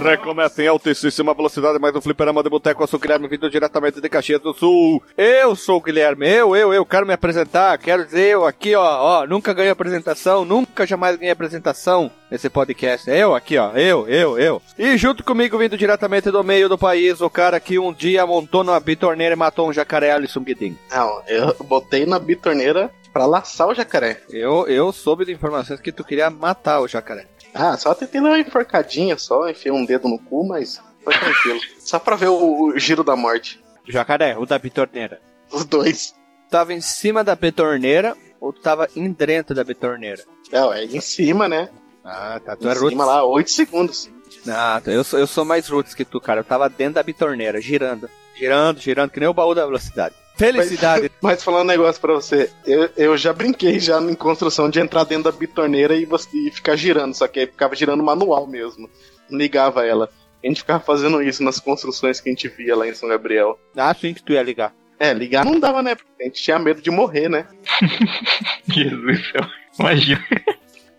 Recomeça em altíssima velocidade mais um fliperama de boteco. Eu sou o Guilherme, vindo diretamente de Caxias do Sul. Eu sou o Guilherme, eu, eu, eu quero me apresentar. Quero dizer, eu aqui, ó, ó, nunca ganhei apresentação, nunca jamais ganhei apresentação nesse podcast. Eu aqui, ó, eu, eu, eu. E junto comigo, vindo diretamente do meio do país, o cara que um dia montou numa bitorneira e matou um jacaré Alisson Guedin. Não, eu botei na bitorneira pra laçar o jacaré. Eu, eu soube de informações que tu queria matar o jacaré. Ah, só tentei dar uma enforcadinha só, enfiei um dedo no cu, mas foi tranquilo. só pra ver o, o giro da morte. Jacaré, o da bitorneira. Os dois. Tava em cima da bitorneira ou tu tava em dentro da bitorneira? Não, é em cima, né? Ah, tá. Tu Em é roots. cima lá, 8 segundos. Ah, tá. eu, sou, eu sou mais roots que tu, cara. Eu tava dentro da bitorneira, girando. Girando, girando, que nem o baú da velocidade. Felicidade. Mas falar um negócio pra você, eu, eu já brinquei já em construção de entrar dentro da bitorneira e, você, e ficar girando, só que aí ficava girando manual mesmo. Não ligava ela. A gente ficava fazendo isso nas construções que a gente via lá em São Gabriel. ah, sim que tu ia ligar. É, ligar não dava, né? Porque a gente tinha medo de morrer, né? Jesus do céu. Imagina.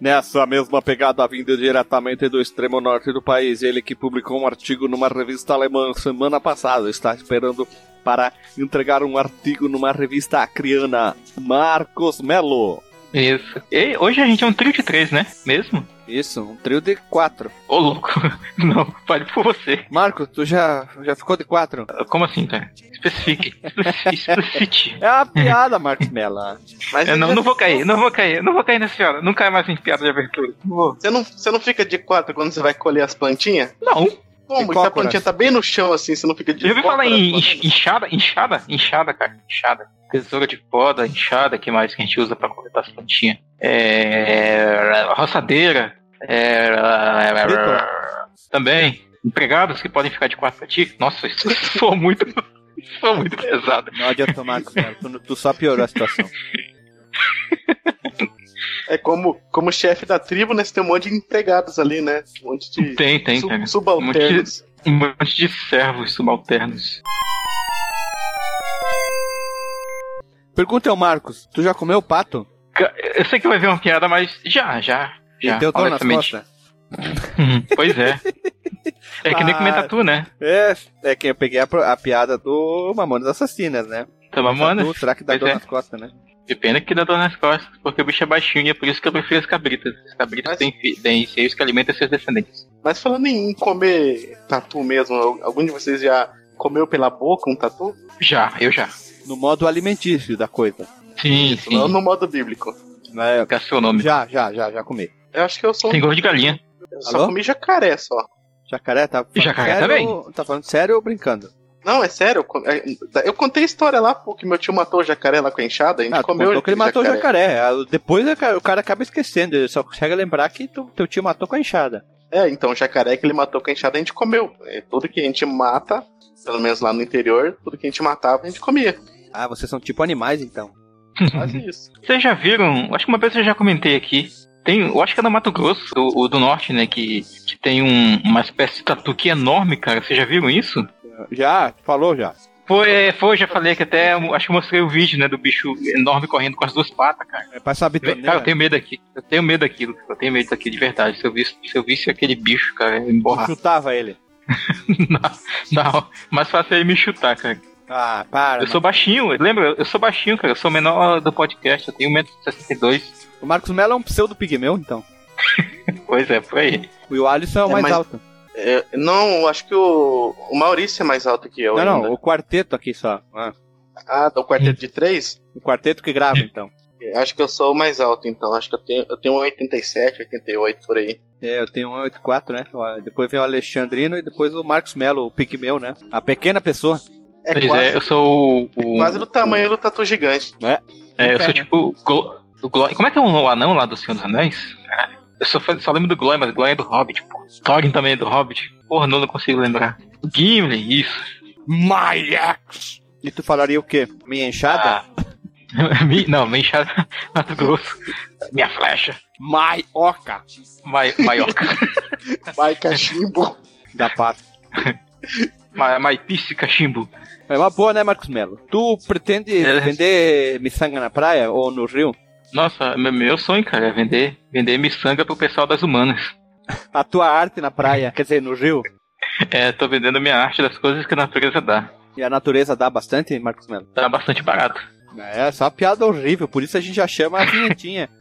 Nessa mesma pegada vinda diretamente do extremo norte do país, ele que publicou um artigo numa revista alemã semana passada, está esperando para entregar um artigo numa revista acriana, Marcos Melo. Isso. E hoje a gente é um trio de três, né? Mesmo? Isso, um trio de quatro. Ô, louco. Não, fale por você. Marcos, tu já, já ficou de quatro? Como assim, cara? Especifique. Especi- Explicite. É uma piada, Marcos Melo. Mas Eu não, não vou cair, não vou cair, não vou cair nessa piada. Não cai mais em piada de abertura. Não vou. Você não, você não fica de quatro quando você vai colher as plantinhas? Não. Como? Se a plantinha tá bem no chão assim, você não fica de Já ouviu falar em enxada? Enxada? Enxada, cara. Enxada. Tesoura de poda, enxada, que mais que a gente usa pra coletar as plantinhas? É. roçadeira. É. Também. Empregados que podem ficar de quatro pra ti. Nossa, isso foi muito. Isso foi muito pesado. Não adianta, Melo. Tu, tu só piorou a situação. É como, como chefe da tribo, né? Você tem um monte de empregados ali, né? Um monte de Tem, tem, su- cara. subalternos. Um monte de servos subalternos. Pergunta ao Marcos, tu já comeu pato? Eu sei que vai ver uma piada, mas já, já. já e teu dor nas costas? Pois é. É que nem Ah. comer tatu, né? É, é que eu peguei a, a piada do Mamonas Assassinas, né? Toma, mano. Tatu, será que dá Pois dor é. nas costas, né? De pena que dá dor nas costas, porque o bicho é baixinho e é por isso que eu prefiro as cabritas. As cabritas Mas- têm, têm seios que alimentam seus descendentes. Mas falando em comer tatu mesmo, algum de vocês já comeu pela boca um tatu? Já, eu já. No modo alimentício da coisa. Sim, Isso, não sim. no modo bíblico. Né? Gastronômico. Já, já, já, já comi. Eu acho que eu sou Tem gosto de galinha. Eu só Alô? comi jacaré só. Jacaré, tá Jacaré sério? também. Tá falando sério ou brincando? Não, é sério. Eu, é, eu contei a história lá, pô, que meu tio matou o jacaré lá com a enxada. A gente Ah, comeu contou que ele matou o jacaré. jacaré. Ah, Depois o cara- o acaba esquecendo, ele só consegue lembrar que tu- teu tio matou com a enxada. É, então o jacaré que ele matou com a enxada a gente comeu. É, tudo que a gente mata, pelo menos lá no interior, tudo que a gente matava a gente comia. Ah, vocês são tipo animais então. Quase isso. Vocês já viram? Acho que uma vez eu já comentei aqui. Tem, eu acho que é no Mato Grosso, o, o do norte, né? Que, que tem um- uma espécie de tatu que é enorme, cara. Vocês já viram isso? Já, falou já. Foi, foi, já falei que até acho que mostrei o vídeo, né, do bicho enorme correndo com as duas patas, cara. É pra saber Cara, eu tenho medo aqui. Eu tenho medo daquilo. Eu tenho medo daquilo de verdade. Se eu visse, se eu visse aquele bicho, cara, eu chutava ele. não, não, mais fácil é ele me chutar, cara. Ah, para. Eu sou baixinho, lembra? Eu sou baixinho, cara. Eu sou o menor do podcast. Eu tenho 1,62m. O Marcos Mello é um pseudo pigmeu, então. Pois é, por aí. E o Alisson é o É, mais mas- alto. É, não, eu acho que o, o Maurício é mais alto que eu. Não, ainda. não, o quarteto aqui só. Ah, Ah, do quarteto de três? o quarteto que grava, então. Acho que eu sou o mais alto, então. Acho que eu tenho, eu tenho um 87, 88 por aí. É, eu tenho um 84, né? Depois vem o Alexandrino e depois o Marcos Mello, o pigmeu, né? A pequena pessoa. É Pois quase, é, eu sou o. o- quase do tamanho do tatu gigante. É, eu sou tipo o Glo- o. Como é que é o anão lá do Senhor dos Anéis? Caralho. Eu só, só lembro do Glória, mas o Glória é do Hobbit, pô. Thorin também é do Hobbit. Porra, não, não consigo lembrar. Gimli, isso. My ex! E tu falaria o quê? Minha enxada? Ah. Mi- não, me enxada Mato Grosso. Minha flecha. My oca! Mai, maioca. Vai, cachimbo. Da pata. Ma- Maipice cachimbo. É uma boa, né, Marcos Mello? Tu pretende É. vender miçanga na praia ou no rio? Nossa, meu, meu sonho, cara, é vender, vender miçanga pro pessoal das humanas. a tua arte na praia, quer dizer, no rio. É, tô vendendo minha arte das coisas que a natureza dá. E a natureza dá bastante, Marcos Melo? Tá bastante barato. É, só uma piada horrível, por isso a gente já chama a vinhetinha.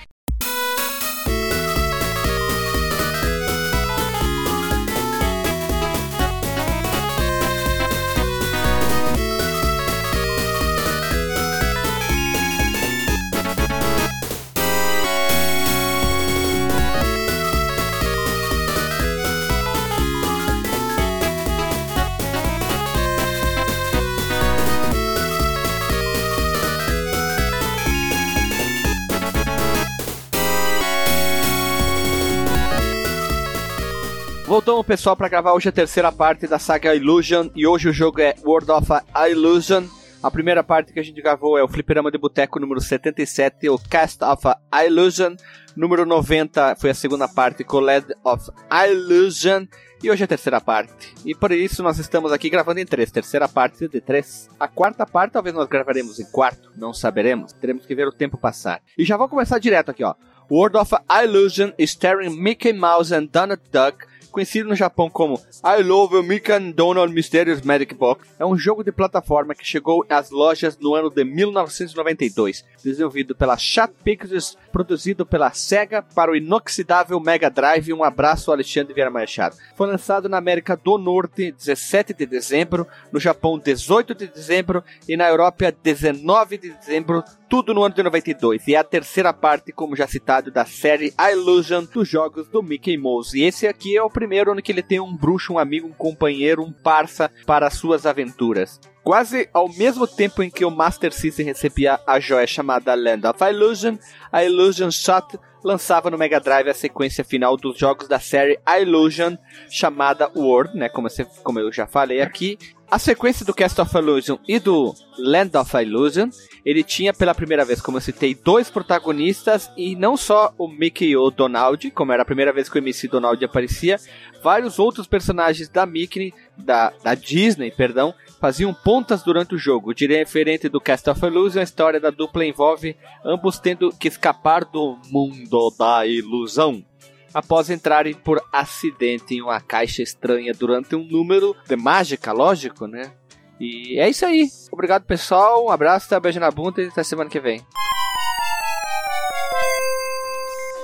Voltamos, pessoal, para gravar hoje a terceira parte da saga Illusion. E hoje o jogo é World of Illusion. A primeira parte que a gente gravou é o Fliperama de Boteco número 77, o Cast of Illusion. Número 90 foi a segunda parte com LED of Illusion. E hoje é a terceira parte. E por isso nós estamos aqui gravando em três. Terceira parte de três. A quarta parte talvez nós gravaremos em quarto. Não saberemos. Teremos que ver o tempo passar. E já vou começar direto aqui, ó. World of Illusion starring Mickey Mouse and Donald Duck conhecido no Japão como I Love and Donald Mysterious Magic Box, é um jogo de plataforma que chegou às lojas no ano de 1992, desenvolvido pela Chat Pictures, produzido pela Sega para o inoxidável Mega Drive. Um abraço, Alexandre Vieira Machado. Foi lançado na América do Norte 17 de dezembro, no Japão 18 de dezembro e na Europa 19 de dezembro tudo no ano de 92, e é a terceira parte, como já citado, da série Illusion dos jogos do Mickey Mouse. E esse aqui é o primeiro ano que ele tem um bruxo, um amigo, um companheiro, um parça para suas aventuras. Quase ao mesmo tempo em que o Master System recebia a joia chamada Land of Illusion, a Illusion Shot lançava no Mega Drive a sequência final dos jogos da série Illusion, chamada World, né, como eu já falei aqui. A sequência do Cast of Illusion e do Land of Illusion, ele tinha pela primeira vez, como eu citei, dois protagonistas e não só o Mickey e o Donald, como era a primeira vez que o MC Donald aparecia, vários outros personagens da Mickey, da, da Disney, perdão, faziam pontas durante o jogo. Diferente do Cast of Illusion, a história da dupla envolve ambos tendo que escapar do mundo da ilusão após entrarem por acidente em uma caixa estranha durante um número de mágica, lógico, né? E é isso aí. Obrigado, pessoal. Um abraço, tá? beijo na bunda e até semana que vem.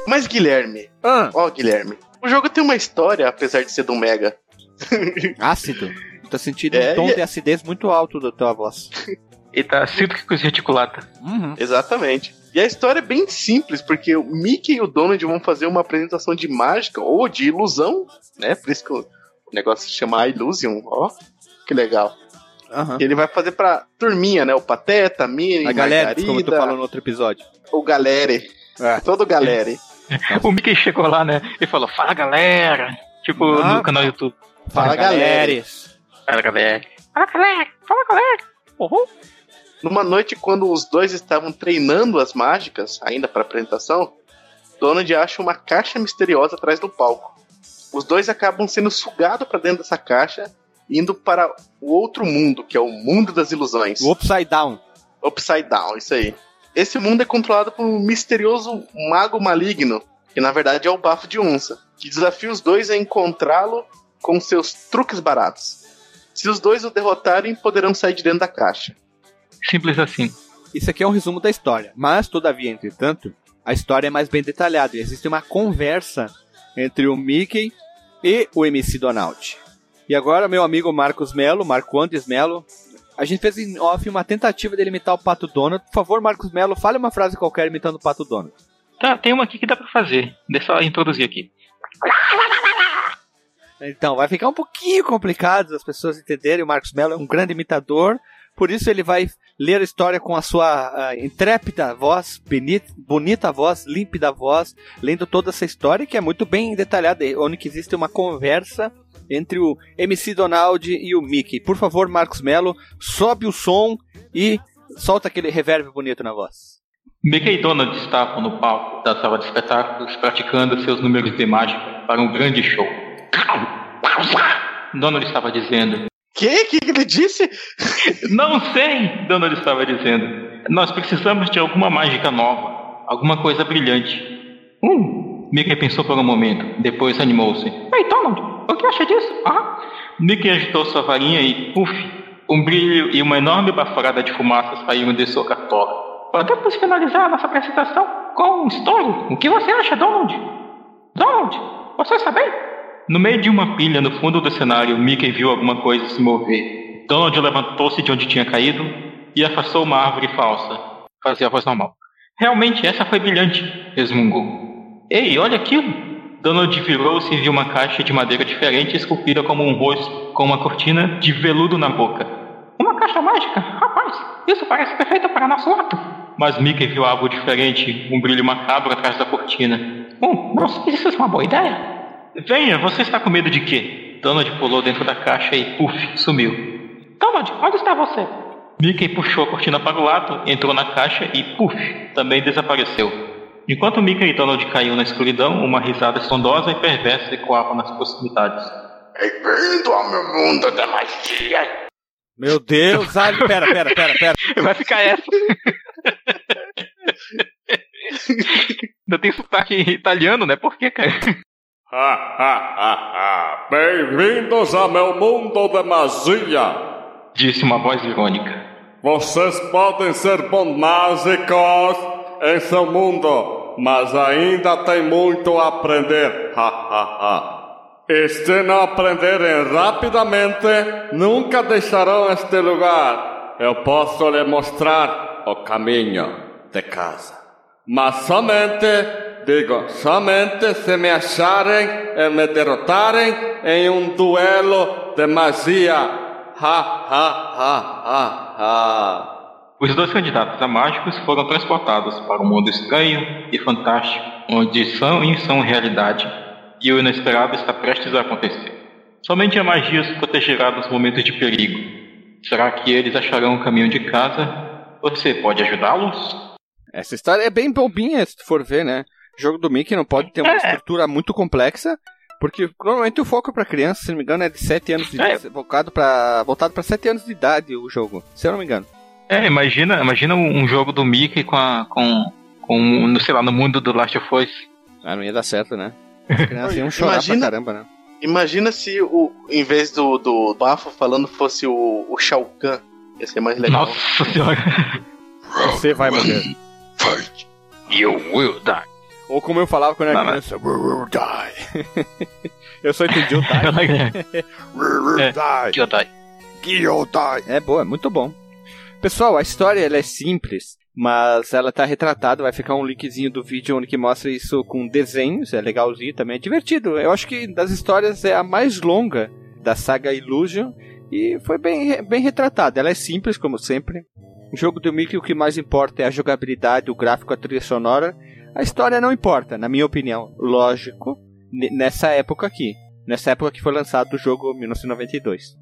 Mas, Guilherme. Ah. Ó, Guilherme. O jogo tem uma história, apesar de ser do Mega. Ácido. Tô sentindo É, um tom e- de acidez muito alto da tua voz. E tá sinto que coisa reticulada. Uhum. Exatamente. E a história é bem simples, porque o Mickey e o Donald vão fazer uma apresentação de mágica ou de ilusão, né? Por isso que o negócio se chama Illusion, ó. Que legal. E ele vai fazer pra turminha, né? O Pateta, a Minnie, A galera, como tu falou no outro episódio. o Galere. É. Todo Galere. O Mickey chegou lá, né? E falou, fala galera. Tipo, Ah. no canal do YouTube. Fala, galera. Fala galera. Fala galera. Fala galera. Uhum. Numa noite, quando os dois estavam treinando as mágicas, ainda para apresentação, Donald acha uma caixa misteriosa atrás do palco. Os dois acabam sendo sugados para dentro dessa caixa, indo para o outro mundo, que é o mundo das ilusões. O Upside Down. Upside Down, isso aí. Esse mundo é controlado por um misterioso mago maligno, que na verdade é o Bafo de Onça, que desafia os dois a encontrá-lo com seus truques baratos. Se os dois o derrotarem, poderão sair de dentro da caixa. Simples assim. Isso aqui é um resumo da história. Mas, todavia, entretanto, a história é mais bem detalhada. E existe uma conversa entre o Mickey e o MC Donald. E agora, meu amigo Marcos Melo, Marco Andes Melo, a gente fez em off uma tentativa de imitar o Pato Donald. Por favor, Marcos Melo, fale uma frase qualquer imitando o Pato Donald. Tá, tem uma aqui que dá pra fazer. Deixa eu introduzir aqui. Então, vai ficar um pouquinho complicado as pessoas entenderem. O Marcos Melo é um grande imitador, Por isso ele vai ler a história com a sua uh, intrépida voz, bonita, bonita voz, límpida voz, lendo toda essa história que é muito bem detalhada, onde existe uma conversa entre o MC Donald e o Mickey. Por favor, Marcos Melo, sobe o som e solta aquele reverb bonito na voz. Mickey e Donald estavam no palco da sala de espetáculos praticando seus números de mágica para um grande show. Donald estava dizendo: Que? que ele disse? Não sei, Donald estava dizendo. Nós precisamos de alguma mágica nova, alguma coisa brilhante. Hum, Mickey pensou por um momento, depois animou-se. Ei, Donald, o que acha disso? Ah? Mickey agitou sua varinha e, puf, um brilho e uma enorme baforada de fumaça saíram de sua cartola. Podemos finalizar a nossa apresentação com um story? O que você acha, Donald? Donald, você está bem? No meio de uma pilha no fundo do cenário, Mickey viu alguma coisa se mover. Donald levantou-se de onde tinha caído e afastou uma árvore falsa. Fazia a voz normal. Realmente, essa foi brilhante, resmungou. Ei, olha aquilo! Donald virou-se e viu uma caixa de madeira diferente esculpida como um rosto, com uma cortina de veludo na boca. Uma caixa mágica? Rapaz, isso parece perfeito para nosso ato. Mas Mickey viu algo diferente, um brilho macabro atrás da cortina. Hum, não sei se isso é uma boa ideia. Venha, você está com medo de quê? Donald pulou dentro da caixa e, puf, sumiu. Donald, onde está você? Mickey puxou a cortina para o lado, entrou na caixa e, puf, também desapareceu. Enquanto Mickey e Donald caíam na escuridão, uma risada estondosa e perversa ecoava nas proximidades. Bem-vindo ao meu mundo da magia! Meu Deus, Ali, pera, pera, pera, pera. Vai ficar essa. Ainda tem sotaque italiano, né? Por quê, cara? Ha, ha, ha, ha. Bem-vindos ao meu mundo de magia! Disse uma voz irônica. Vocês podem ser bons mágicos em seu mundo, mas ainda tem muito a aprender. Ha, ha, ha. E se não aprenderem rapidamente, nunca deixarão este lugar. Eu posso lhe mostrar o caminho de casa. Mas somente Digo, somente se me acharem e me derrotarem em um duelo de magia. Ha, ha, ha, ha, ha. Os dois candidatos a mágicos foram transportados para um mundo estranho e fantástico, onde são e são realidade, e o inesperado está prestes a acontecer. Somente a magia os protegerá nos momentos de perigo. Será que eles acharão o caminho de casa? Você pode ajudá-los? Essa história é bem bobinha, se tu for ver, né? Jogo do Mickey não pode ter uma é. estrutura muito complexa, porque normalmente o foco para criança, se não me engano, é de 7 anos de idade, é. voltado para voltado para 7 anos de idade o jogo, se eu não me engano. É, imagina, imagina um jogo do Mickey com a, com com no sei lá, no mundo do Last of Us. Ah, não ia dar certo, né? As crianças iam chorar imagina, pra caramba, né? Imagina se o em vez do, do Bafo falando fosse o, o Shao Kahn. Ia ser mais legal. Nossa senhora. Você vai morrer. Fight. You will die. Ou como eu falava quando era criança, we will die. eu só entendi o die. will é, die. die. É boa, é muito bom. Pessoal, a história ela é simples, mas ela tá retratada, vai ficar um linkzinho do vídeo onde que mostra isso com desenhos, é legalzinho também, é divertido. Eu acho que das histórias é a mais longa da saga Illusion e foi bem, bem retratada. Ela é simples, como sempre. O jogo do Mickey, o que mais importa é a jogabilidade, o gráfico, a trilha sonora a história não importa, na minha opinião. Lógico, nessa época aqui. Nessa época que foi lançado o jogo 1992.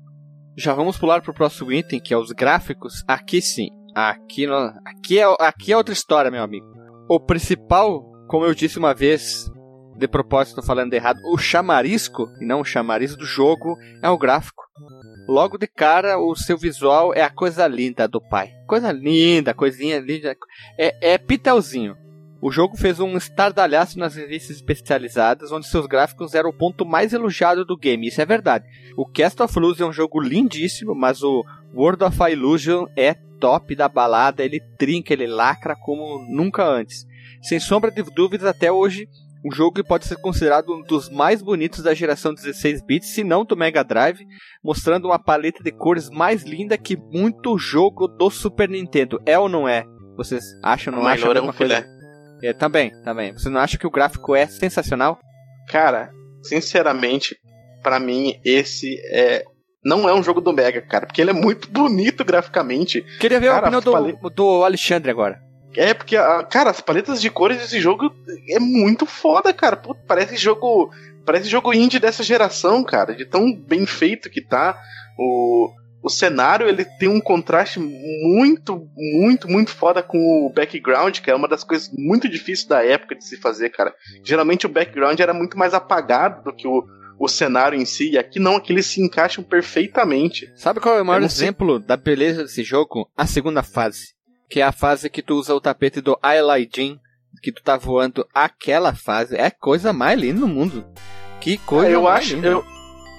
Já vamos pular para o próximo item, que é os gráficos. Aqui sim. Aqui, no, aqui, é, aqui é outra história, meu amigo. O principal, como eu disse uma vez, de propósito falando errado, o chamarisco, e não o chamariz do jogo, é o gráfico. Logo de cara, o seu visual é a coisa linda do pai. Coisa linda, coisinha linda. É, é pitelzinho. O jogo fez um estardalhaço nas revistas especializadas, onde seus gráficos eram o ponto mais elogiado do game. Isso é verdade. O Cast of Illusion é um jogo lindíssimo, mas o World of Illusion é top da balada. Ele trinca, ele lacra como nunca antes. Sem sombra de dúvidas, até hoje, um jogo que pode ser considerado um dos mais bonitos da geração 16 bits, se não do Mega Drive, mostrando uma paleta de cores mais linda que muito jogo do Super Nintendo. É ou não é? Vocês acham ou não acham a mesma coisa? É, também, também. Você não acha que o gráfico é sensacional? Cara, sinceramente, para mim esse é não é um jogo do Mega, cara, porque ele é muito bonito graficamente. Queria ver Cara, a opinião do, falei- do Alexandre agora. É, porque, a- cara, as paletas de cores desse jogo é muito foda, cara. Puta, parece jogo. Parece jogo indie dessa geração, cara. De tão bem feito que tá. O, o cenário ele tem um contraste muito, muito, muito foda com o background, que é uma das coisas muito difíceis da época de se fazer, cara. Geralmente o background era muito mais apagado do que o, o cenário em si, e aqui não, aqui eles se encaixam perfeitamente. Sabe qual é o maior sei. exemplo da beleza desse jogo? A segunda fase. Que é a fase que tu usa o tapete do Ailai que tu tá voando aquela fase. É a coisa mais linda do mundo. Que coisa Ah, eu mais acho, linda. eu,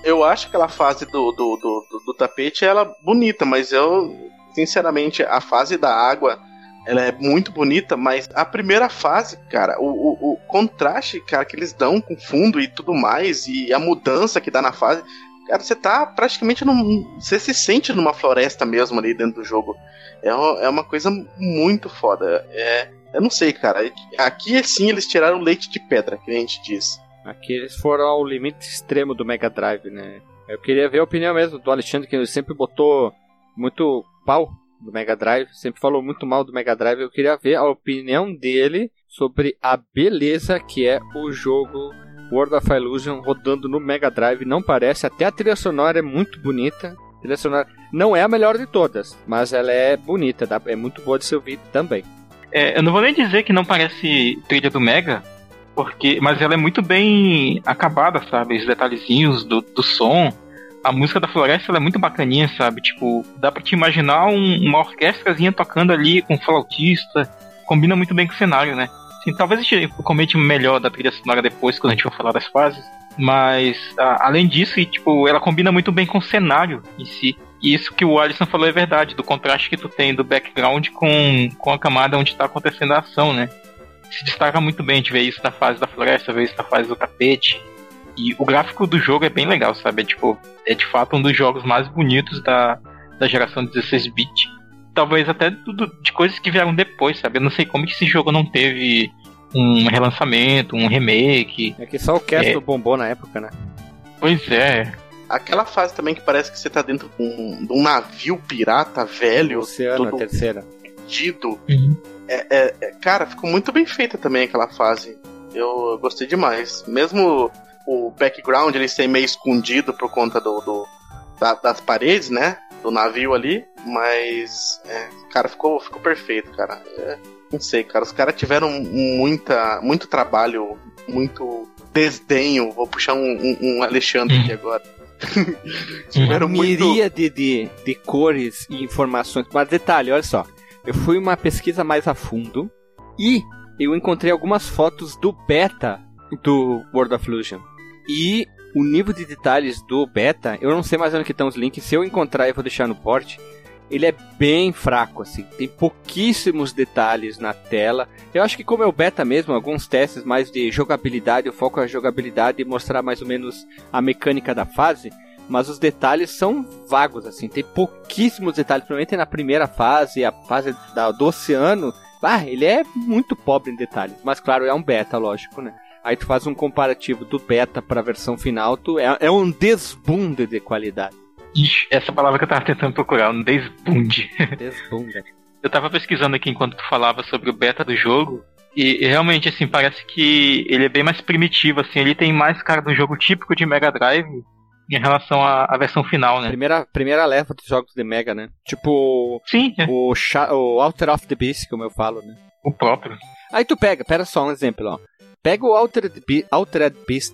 eu acho aquela fase do, do, do, do, do tapete ela bonita, mas eu, sinceramente, a fase da água ela é muito bonita, mas a primeira fase, cara, o, o, o contraste, cara, que eles dão com o fundo e tudo mais, e a mudança que dá na fase, cara, você tá praticamente num. Você se sente numa floresta mesmo ali dentro do jogo. É, uma- é uma coisa muito foda. É, eu não sei, cara. Aqui sim eles tiraram leite de pedra, que a gente diz. Aqui eles foram ao limite extremo do Mega Drive, né? Eu queria ver a opinião mesmo do Alexandre, que ele sempre botou muito pau do Mega Drive, sempre falou muito mal do Mega Drive. Eu queria ver a opinião dele sobre a beleza que é o jogo World of Illusion rodando no Mega Drive. Não parece, até a trilha sonora é muito bonita. A trilha sonora não é a melhor de todas, mas ela é bonita, é muito boa de se ouvir também. É, eu não vou nem dizer que não parece trilha do Mega, porque, mas ela é muito bem acabada, sabe? Os detalhezinhos do, do som. A música da floresta é muito bacaninha, sabe? Tipo, dá pra te imaginar um- uma orquestrazinha tocando ali com flautista. Combina muito bem com o cenário, né? Assim, talvez a gente comente melhor da trilha sonora depois, quando a gente for falar das fases. Mas, a- além disso, e, tipo, ela combina muito bem com o cenário em si. E isso que o Alisson falou é verdade, do contraste que tu tem do background com, com a camada onde tá acontecendo a ação, né? Se destaca muito bem, a gente vê isso na fase da floresta, vê isso na fase do tapete. E o gráfico do jogo é bem legal, sabe? É, tipo, é de fato um dos jogos mais bonitos da, da geração 16-bit. Talvez até do- de coisas que vieram depois, sabe? Eu não sei como que esse jogo não teve um relançamento, um remake. É que só o cast É. bombou na época, né? Pois é, Aquela fase também que parece que você tá dentro de um, de um navio pirata velho, Oceano, a todo terceira. perdido. É, é- é- cara, ficou muito bem feita também aquela fase. Eu gostei demais. Mesmo o background ele ser meio escondido por conta do, do- da- das paredes, né? Do navio ali. Mas, é, cara, ficou, ficou perfeito, cara. É, não sei, cara. Os caras tiveram muita, muito trabalho, muito desdenho. Vou puxar um, um- um Alexandre aqui agora. tiveram Uma muito. miríade de, de cores e informações. Mas detalhe, olha só. Eu fui uma pesquisa mais a fundo e eu encontrei algumas fotos do beta do World of Illusion. E o nível de detalhes do beta, eu não sei mais onde estão os links. Se eu encontrar, eu vou deixar no port. Ele é bem fraco, assim. Tem pouquíssimos detalhes na tela. Eu acho que como é o beta mesmo, alguns testes mais de jogabilidade, o foco é a jogabilidade e mostrar mais ou menos a mecânica da fase mas os detalhes são vagos, assim, tem pouquíssimos detalhes, principalmente na primeira fase, a fase da- do oceano, ah, ele é muito pobre em detalhes, mas claro, é um beta, lógico, né? Aí tu faz um comparativo do beta para a versão final, tu é, é um desbunde de qualidade. Ixi, essa palavra que eu tava tentando procurar, um desbunde. Desbunde. Eu tava pesquisando aqui enquanto tu falava sobre o beta do jogo. E, e realmente, assim, parece que ele é bem mais primitivo, assim, ele tem mais cara do jogo típico de Mega Drive em relação à, à versão final, né? Primeira, primeira leva dos jogos de Mega, né? Tipo Sim, é, o, o Alter of the Beast, como eu falo, né? o próprio. Aí tu pega, pera só um exemplo, ó. Pega o Altered, Be Altered Beast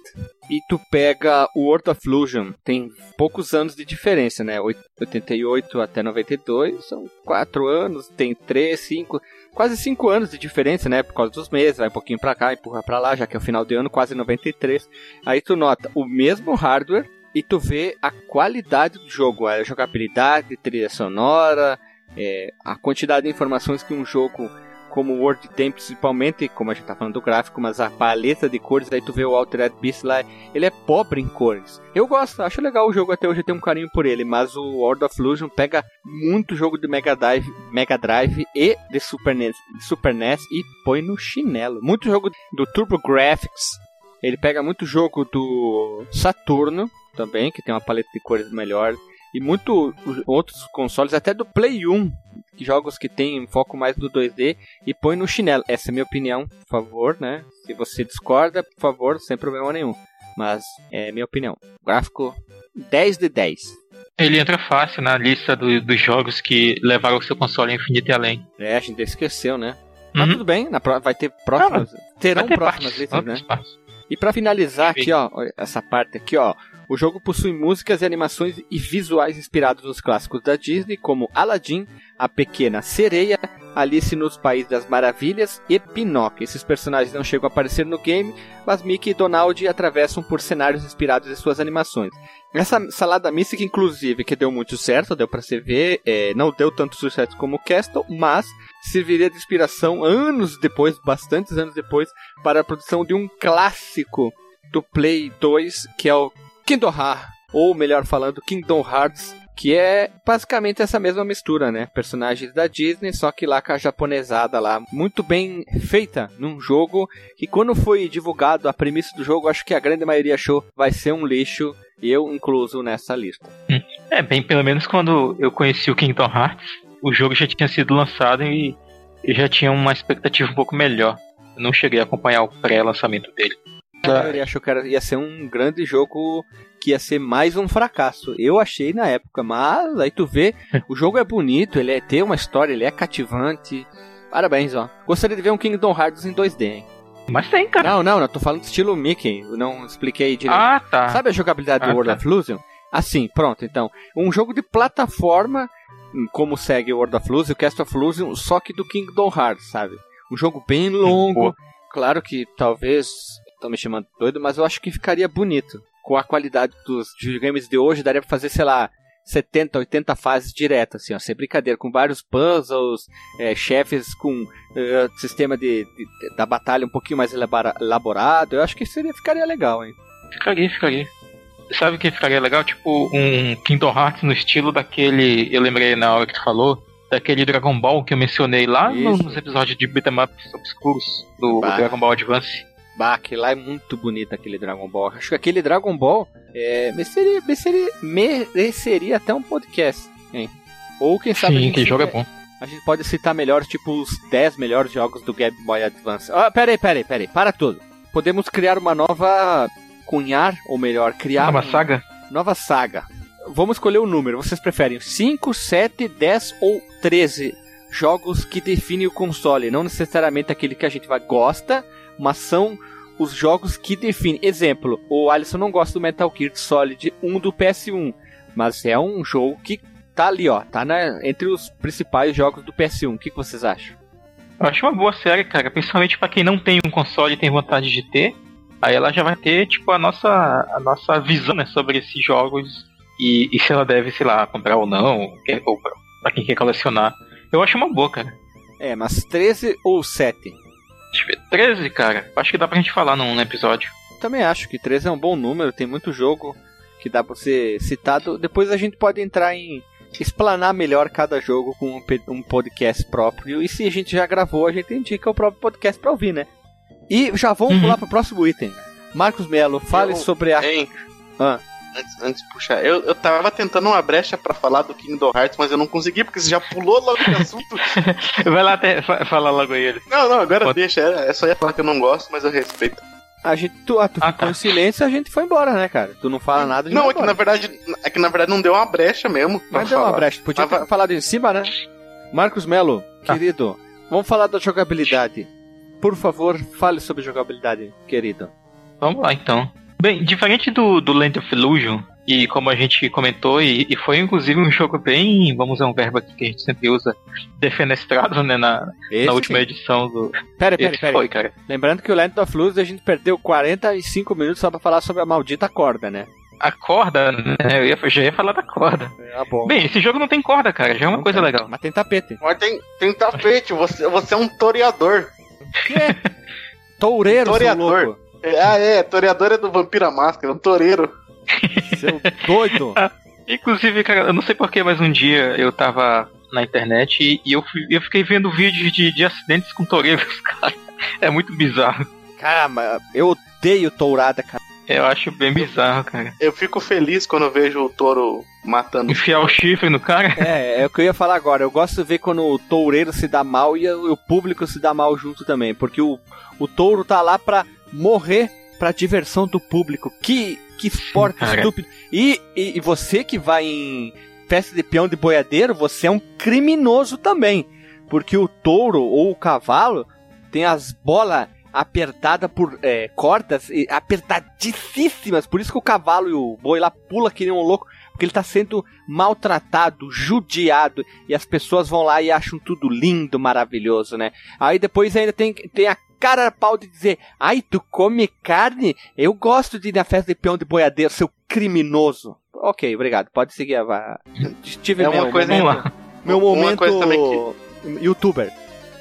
e tu pega o World of Illusion. Tem poucos anos de diferença, né? Oit- 88 até 92 são 4 anos, tem 3, 5, quase 5 anos de diferença, né? Por causa dos meses, vai um pouquinho pra cá, empurra pra lá, já que é o final de ano, quase 93. Aí tu nota o mesmo hardware e tu vê a qualidade do jogo, a jogabilidade, trilha sonora, é, a quantidade de informações que um jogo como o Word tem, principalmente, como a gente tá falando do gráfico, mas a paleta de cores, aí tu vê o Altered Beast lá, ele é pobre em cores. Eu gosto, acho legal o jogo até hoje, eu tenho um carinho por ele, mas o World of Illusion pega muito jogo de Mega Drive, Mega Drive e de Super NES, Super NES e põe no chinelo. Muito jogo do Turbo Graphics, ele pega muito jogo do Saturno também, que tem uma paleta de cores melhor. E muito outros consoles, até do Play 1, jogos que tem foco mais do 2D, e põe no chinelo. Essa é a minha opinião, por favor, né? Se você discorda, por favor, sem problema nenhum. Mas é minha opinião. Gráfico 10 de 10. Ele entra fácil na lista do, dos jogos que levaram o seu console infinito e além. É, a gente esqueceu, né? Mas uhum. tudo bem, na, vai ter próximas. Ah, terão ter próximas listas, né? Partes. E para finalizar aqui, ó, essa parte aqui, ó, o jogo possui músicas e animações e visuais inspirados nos clássicos da Disney, como Aladdin, A Pequena Sereia, Alice nos País das Maravilhas e Pinóquio. Esses personagens não chegam a aparecer no game, mas Mickey e Donald atravessam por cenários inspirados em suas animações. Essa salada mística, inclusive, que deu muito certo, deu para se ver, é, não deu tanto sucesso como o Castle, mas serviria de inspiração anos depois, bastantes anos depois, para a produção de um clássico do Play 2, que é o Kingdom Hearts, ou melhor falando, Kingdom Hearts, que é basicamente essa mesma mistura, né? Personagens da Disney, só que lá com a japonesada lá, muito bem feita num jogo que quando foi divulgado a premissa do jogo, acho que a grande maioria achou vai ser um lixo, eu incluso nessa lista. É, bem, pelo menos quando eu conheci o Kingdom Hearts, o jogo já tinha sido lançado e eu já tinha uma expectativa um pouco melhor. Eu não cheguei a acompanhar o pré-lançamento dele. A maioria achou que ia ser um grande jogo que ia ser mais um fracasso. Eu achei na época, mas aí tu vê, o jogo é bonito, ele é, tem uma história, ele é cativante. Parabéns, ó. Gostaria de ver um Kingdom Hearts em 2D, hein? Mas tem, cara. Não, não, não, tô falando do estilo Mickey. Não expliquei direito. Ah, tá. Sabe a jogabilidade ah, do World tá. of Illusion? Assim, pronto, então. Um jogo de plataforma, hum, como segue o World of Illusion, o Cast of Illusion, só que do Kingdom Hearts, sabe? Um jogo bem longo. Claro que talvez estão me chamando doido, mas eu acho que ficaria bonito. Com a qualidade dos videogames de hoje, daria pra fazer, sei lá, 70, 80 fases direto, assim, ó, sem brincadeira, com vários puzzles, é, chefes com uh, sistema de, de, da batalha um pouquinho mais elaborado. Eu acho que seria, ficaria legal, hein? Ficaria, ficaria. Sabe o que ficaria legal? Tipo um Kingdom Hearts no estilo daquele. Eu lembrei na hora que tu falou, daquele Dragon Ball que eu mencionei lá Isso. nos episódios de beat'em ups obscuros do bah. Dragon Ball Advance. Bah, que lá é muito bonito aquele Dragon Ball. Acho que aquele Dragon Ball é, mereceria, mereceria, mereceria até um podcast, hein? Ou quem sabe. Sim, que jogo é bom. A gente pode citar melhor, tipo, os 10 melhores jogos do Game Boy Advance. Ah, peraí, peraí, peraí, para tudo. Podemos criar uma nova. cunhar, ou melhor, criar. Nova saga? Nova saga. Vamos escolher o um número. Vocês preferem 5, 7, 10 ou 13 jogos que definem o console? Não necessariamente aquele que a gente vai gosta, mas são os jogos que definem. Exemplo, o Alisson não gosta do Metal Gear Solid 1 do PS1, mas é um jogo que tá ali, ó, tá na, entre os principais jogos do PS1. O que, que vocês acham? Eu acho uma boa série, cara, principalmente para quem não tem um console e tem vontade de ter. Aí ela já vai ter, tipo, a nossa, a nossa visão né, sobre esses jogos e, e se ela deve, sei lá, comprar ou não, ou pra quem quer colecionar. Eu acho uma boa, cara. É, mas 13 ou 7? Deixa eu ver, 13, cara. Acho que dá pra gente falar num, episódio. Também acho que 13 é um bom número, tem muito jogo que dá pra ser citado. Depois a gente pode entrar em explanar melhor cada jogo com um podcast próprio. E se a gente já gravou, a gente indica o próprio podcast pra ouvir, né? E já vamos uhum. pular pro próximo item. Marcos Melo, fale eu, sobre a. Hein, ah antes, antes de puxar, eu, eu tava tentando uma brecha para falar do Kingdom Hearts, mas eu não consegui, porque você já pulou logo o assunto. Vai lá até falar logo ele. Não, não, agora Pode. deixa. É, é só ia falar que eu não gosto, mas eu respeito. A gente, tu, ah, tu ah, ficou tá. em silêncio e a gente foi embora, né, cara? Tu não fala nada de Não, é que na verdade. É que na verdade não deu uma brecha mesmo. Mas deu falar. uma brecha. Podia ter falado em cima, né? Marcos Melo, ah. querido, vamos falar da jogabilidade. Por favor, fale sobre jogabilidade, querido. Vamos lá então. Bem, diferente do, do Land of Illusion, e como a gente comentou, e, e, foi inclusive um jogo bem, vamos usar um verbo aqui que a gente sempre usa, defenestrado, né, na, na última sim. edição do. Pera, pera, pera. Foi, cara. Lembrando que o Land of Luz a gente perdeu 45 minutos só pra falar sobre a maldita corda, né? A corda, né? Eu, ia, já ia falar da corda. Ah, bom. Bem, esse jogo não tem corda, cara, já é uma não coisa tem, legal. Mas tem tapete. Mas tem, tem tapete, você, você é um toreador. Que? Toureiro, Toreador. Ah, é, toreador é do Vampira Máscara, um toureiro. Seu doido! Ah, inclusive, cara, eu não sei porquê, mas um dia eu tava na internet e, e eu, fui, eu fiquei vendo vídeos de, de acidentes com toureiros, cara. É muito bizarro. Caramba, eu odeio tourada, cara. Eu acho bem bizarro, cara. Eu fico feliz quando eu vejo o touro matando. Enfiar o chifre no cara? É, é o que eu ia falar agora. Eu gosto de ver quando o toureiro se dá mal e o público se dá mal junto também. Porque o, o touro tá lá pra morrer pra diversão do público. Que, que esporte Cara. estúpido. E, e, e você que vai em festa de peão de boiadeiro, você é um criminoso também. Porque o touro ou o cavalo tem as bolas apertadas por é, cordas e apertadíssimas. Por isso que o cavalo e o boi lá pula que nem um louco. Porque ele tá sendo maltratado, judiado. E as pessoas vão lá e acham tudo lindo, maravilhoso, né? Aí depois ainda tem, tem a cara a pau de dizer: Ai, tu come carne? Eu gosto de ir na festa de peão de boiadeiro, seu criminoso. Ok, obrigado. Pode seguir a. va- Tive É meu, uma coisa- momento, meu Uma momento coisa também youtuber.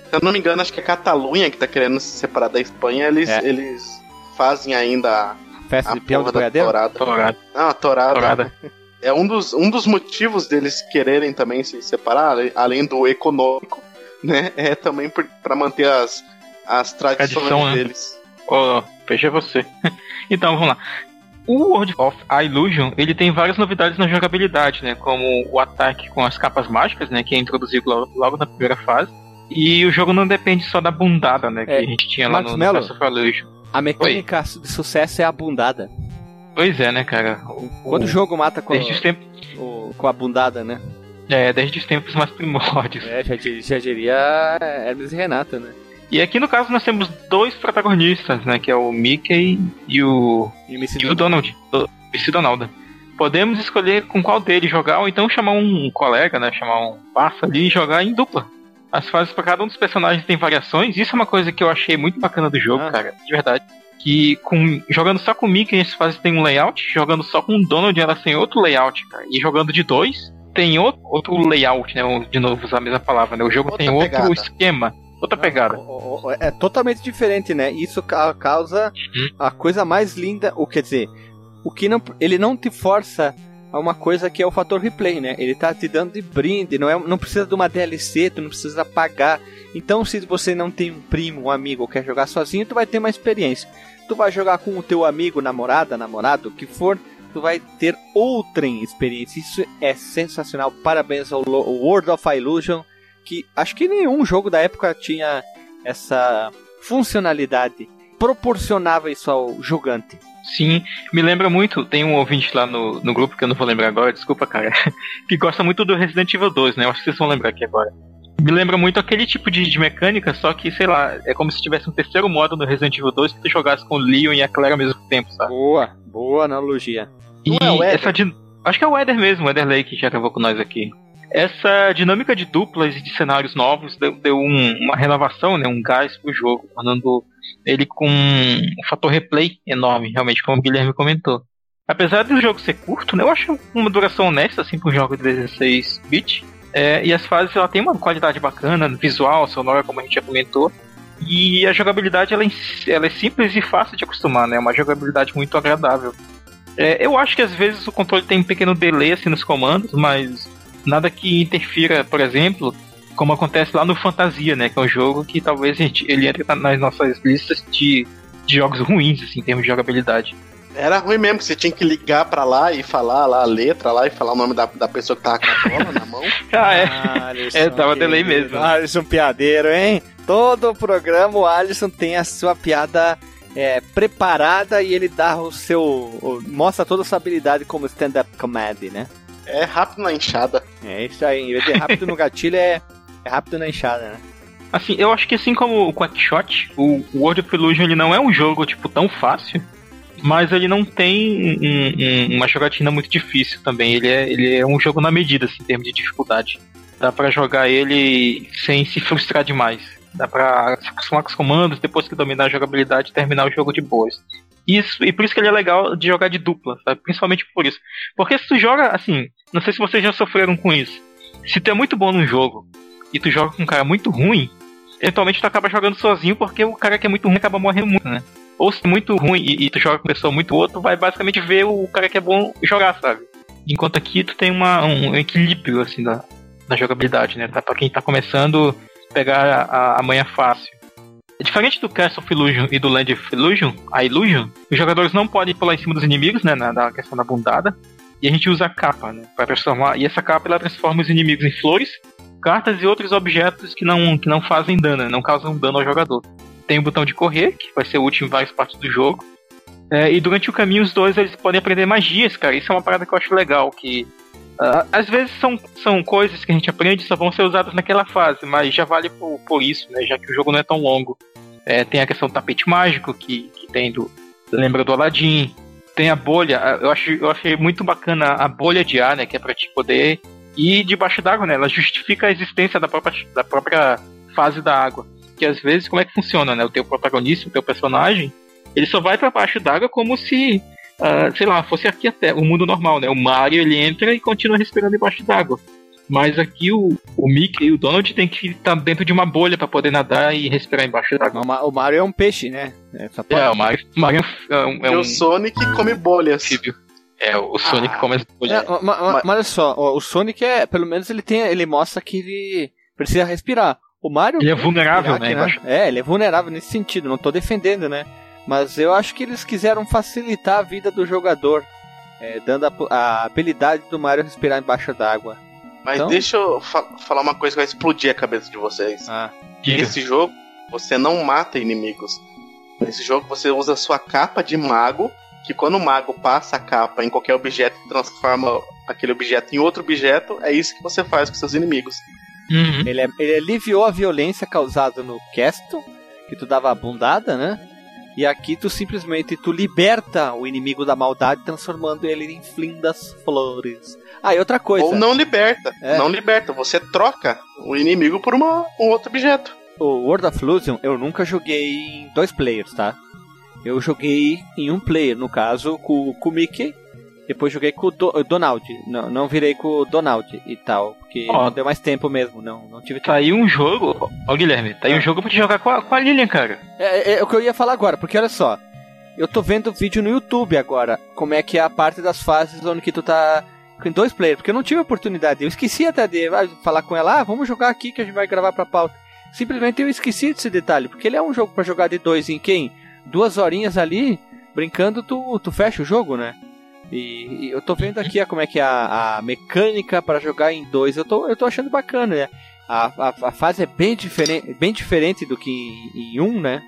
Se eu não me engano, acho que é Catalunha que tá querendo se separar da Espanha. Eles, É. eles fazem ainda Festa a de peão de boiadeiro? torada. Torado. Não, a torada. Torada. É um dos, um dos motivos deles quererem também se separar, além do econômico, né? É também por, pra manter as, as tradições Tradição, né? deles. Ô, veja você. então, vamos lá. O World of Illusion, ele tem várias novidades na jogabilidade, né? Como o ataque com as capas mágicas, né? Que é introduzido logo, logo na primeira fase. E o jogo não depende só da bundada, né? Que É, a gente tinha lá no, no Mello? Breath of Illusion. A mecânica de sucesso é a bundada. Pois é, né, cara? O, Quando o jogo mata com, desde, os tempos, o- com a bundada, né? é, desde os tempos mais primórdios. É, já, já diria Hermes e Renata, né? E aqui no caso nós temos dois protagonistas, né? Que é o Mickey e o E me E o Donald, o Mr. Donalda. Podemos escolher com qual deles jogar, ou então chamar um colega, né? Chamar um parça ali e jogar em dupla. As fases para cada um dos personagens tem variações. Isso é uma coisa que eu achei muito bacana do jogo, Ah. cara. De verdade. Que com, jogando só com o Mickey, as fases tem um layout. Jogando só com o Donald, elas têm outro layout, cara. E jogando de dois, tem outro, outro layout, né? De novo, usar a mesma palavra, né? O jogo Outra tem outro pegada. esquema. Outra pegada. O- o- o- É totalmente diferente, né? Isso ca- causa Uhum. a coisa mais linda, o quer dizer, o que não, ele não te força a uma coisa que é o fator replay, né? Ele tá te dando de brinde, não é, não precisa de uma DLC, tu não precisa pagar. Então, se você não tem um primo, um amigo quer jogar sozinho, tu vai ter uma experiência. Tu vai jogar com o teu amigo, namorada, namorado, o que for, tu vai ter outra experiência. Isso é sensacional. Parabéns ao World of Illusion, que acho que nenhum jogo da época tinha essa funcionalidade. Proporcionava isso ao jogante. Sim, me lembra muito, tem um ouvinte lá no, no grupo que eu não vou lembrar agora, desculpa, cara, que gosta muito do Resident Evil 2, né? Eu acho que vocês vão lembrar aqui agora. Me lembra muito aquele tipo de, de mecânica, só que, sei lá, é como se tivesse um terceiro modo no Resident Evil 2 que tu jogasse com o Leon e a Claire ao mesmo tempo, sabe? Boa, boa analogia. E Não é o Éder? essa din- Acho que é o Eder mesmo, o Eder Lake, que já gravou com nós aqui. Essa dinâmica de duplas e de cenários novos deu, deu um- uma renovação, né, um gás pro jogo, tornando ele com um fator replay enorme, realmente, como o Guilherme comentou. Apesar do jogo ser curto, né, eu acho uma duração honesta, assim, para um jogo de 16 bits. É, e as fases ela tem uma qualidade bacana, visual, sonora, como a gente já comentou. E a jogabilidade ela, é ela é simples e fácil de acostumar, né? É uma jogabilidade muito agradável. É, eu acho que às vezes o controle tem um pequeno delay assim nos comandos, mas nada que interfira, por exemplo, como acontece lá no Fantasia, né? Que é um jogo que talvez a gente, ele entre na- nas nossas listas de, de jogos ruins, assim, em termos de jogabilidade. Era ruim mesmo, que você tinha que ligar pra lá e falar lá a letra lá e falar o nome da, da pessoa que tava com a bola na mão. Ah, é. Alisson, É, tava querido. delay mesmo. Alisson Piadeiro, hein? Todo o programa o Alisson tem a sua piada é, preparada e ele dá o seu. o- mostra toda a sua habilidade como stand-up comedy, né? É rápido na enxada. É isso aí. Em vez de rápido no gatilho, é, é rápido na enxada, né? Assim, eu acho que assim como o Quackshot, o World of Illusion ele não é um jogo tipo tão fácil, mas ele não tem um- um- uma jogatina muito difícil também. Ele é, ele é um jogo na medida, assim, em termos de dificuldade. Dá pra jogar ele sem se frustrar demais. Dá pra se acostumar com os comandos, depois que dominar a jogabilidade, terminar o jogo de boas. Isso, e por isso que ele é legal de jogar de dupla, sabe? Principalmente por isso. Porque se tu joga, assim, não sei se vocês já sofreram com isso. Se tu é muito bom num jogo e tu joga com um cara muito ruim, eventualmente tu acaba jogando sozinho porque o cara que é muito ruim acaba morrendo muito, né? Ou se é muito ruim e, e tu joga com pessoa muito boa, tu vai basicamente ver o cara que é bom jogar, sabe? Enquanto aqui tu tem uma, um equilíbrio, assim, da, da jogabilidade, né? Dá pra quem tá começando pegar a, a manha fácil. Diferente do Castle of Illusion e do Land of Illusion, a Illusion, os jogadores não podem pular em cima dos inimigos, né, na, na questão da bundada, e a gente usa a capa, né, para transformar, e essa capa ela transforma os inimigos em flores, cartas e outros objetos que não, que não fazem dano, né, não causam dano ao jogador. Tem o botão de correr, que vai ser útil em várias partes do jogo, é, e durante o caminho os dois eles podem aprender magias, cara, isso é uma parada que eu acho legal, que Uh, às vezes são, são coisas que a gente aprende só vão ser usadas naquela fase, mas já vale por, por isso, né? Já que o jogo não é tão longo. É, tem a questão do tapete mágico que, que tem do. Lembra do Aladdin. Tem a bolha. Eu, acho, eu achei muito bacana a bolha de ar, né? Que é pra te poder ir debaixo d'água, né? Ela justifica a existência da própria, da própria fase da água. Que às vezes, como é que funciona, né? O teu protagonista, o teu personagem, ele só vai para baixo d'água como se uh, sei lá, fosse aqui até o mundo normal, né? O Mario ele entra e continua respirando debaixo d'água. Mas aqui o, o Mickey e o Donald tem que estar dentro de uma bolha para poder nadar e respirar embaixo d'água. O Mario é um peixe, né? É, é o Mario, o Mario é um. É e o Sonic come bolhas. É, o Sonic ah. come as bolhas. É, mas, mas, mas olha só, o Sonic é. Pelo menos ele tem. Ele mostra que ele precisa respirar. O Mario. Ele é vulnerável, né? né? É, ele é vulnerável nesse sentido, não tô defendendo, né? Mas eu acho que eles quiseram facilitar a vida do jogador, é, dando a, a, habilidade do Mario respirar embaixo d'água. Mas então... deixa eu fa falar uma coisa que vai explodir a cabeça de vocês. Ah, Nesse jogo, você não mata inimigos. Nesse jogo, você usa a sua capa de mago, que quando o mago passa a capa em qualquer objeto e transforma aquele objeto em outro objeto, é isso que você faz com seus inimigos. Uhum. Ele, é, ele aliviou a violência causada no Castle, que tu dava a bundada, né? E aqui tu simplesmente tu liberta o inimigo da maldade, transformando ele em flindas flores. Ah, e outra coisa. Ou não liberta. É. Não liberta. Você troca o inimigo por uma, um outro objeto. O World of Illusion eu nunca joguei em dois players, tá? Eu joguei em um player, no caso, com, com o Mickey depois joguei com o Do Donald. Não, não virei com o Donald e tal. Porque oh. não deu mais tempo mesmo. Não, não tive tempo. Tá aí um jogo. Ó, Guilherme, tá aí um ah. jogo pra te jogar com a, com a Lilian, cara. É, é, é o que eu ia falar agora, porque olha só. Eu tô vendo vídeo no YouTube agora. Como é que é a parte das fases onde que tu tá com dois players. Porque eu não tive oportunidade. Eu esqueci até de ah, falar com ela. Ah, vamos jogar aqui que a gente vai gravar pra pauta. Simplesmente eu esqueci desse detalhe. Porque ele é um jogo para jogar de dois em quem? Duas horinhas ali, brincando, tu, tu fecha o jogo, né? E, e, eu tô vendo aqui como é que é a, a mecânica para jogar em dois. Eu tô, eu tô achando bacana, né? A, a, a fase é bem diferente, bem diferente do que em, em, um, né?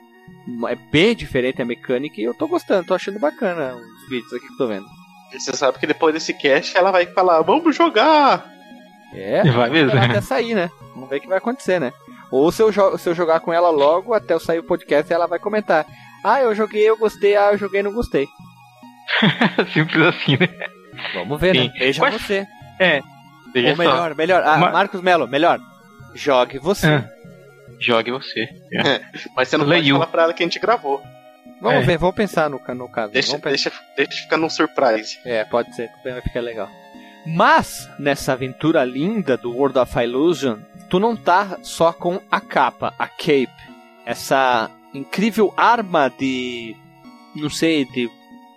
É bem diferente a mecânica e eu tô gostando, tô achando bacana os vídeos aqui que eu tô vendo. E você sabe que depois desse cast ela vai falar, vamos jogar! É, vai mesmo. até sair, né? Vamos ver o que vai acontecer, né? Ou se eu, se eu jogar com ela logo, até eu sair o podcast, ela vai comentar. Ah, eu joguei, eu gostei, ah, eu joguei, não gostei. Simples assim, né? Vamos ver, Sim. né? Veja Mas, você. É. Veja Ou melhor, só. melhor. Ah, Marcos Melo, melhor. Jogue você. Ah, jogue você. É. Mas você não Leio. pode falar pra ela que a gente gravou. Vamos é. ver, vamos pensar no, no caso. Deixa, deixa, deixa ficar num surprise. É, pode ser, vai ficar legal. Mas, nessa aventura linda do World of Illusion, tu não tá só com a capa, a cape. Essa incrível arma de. Não sei, de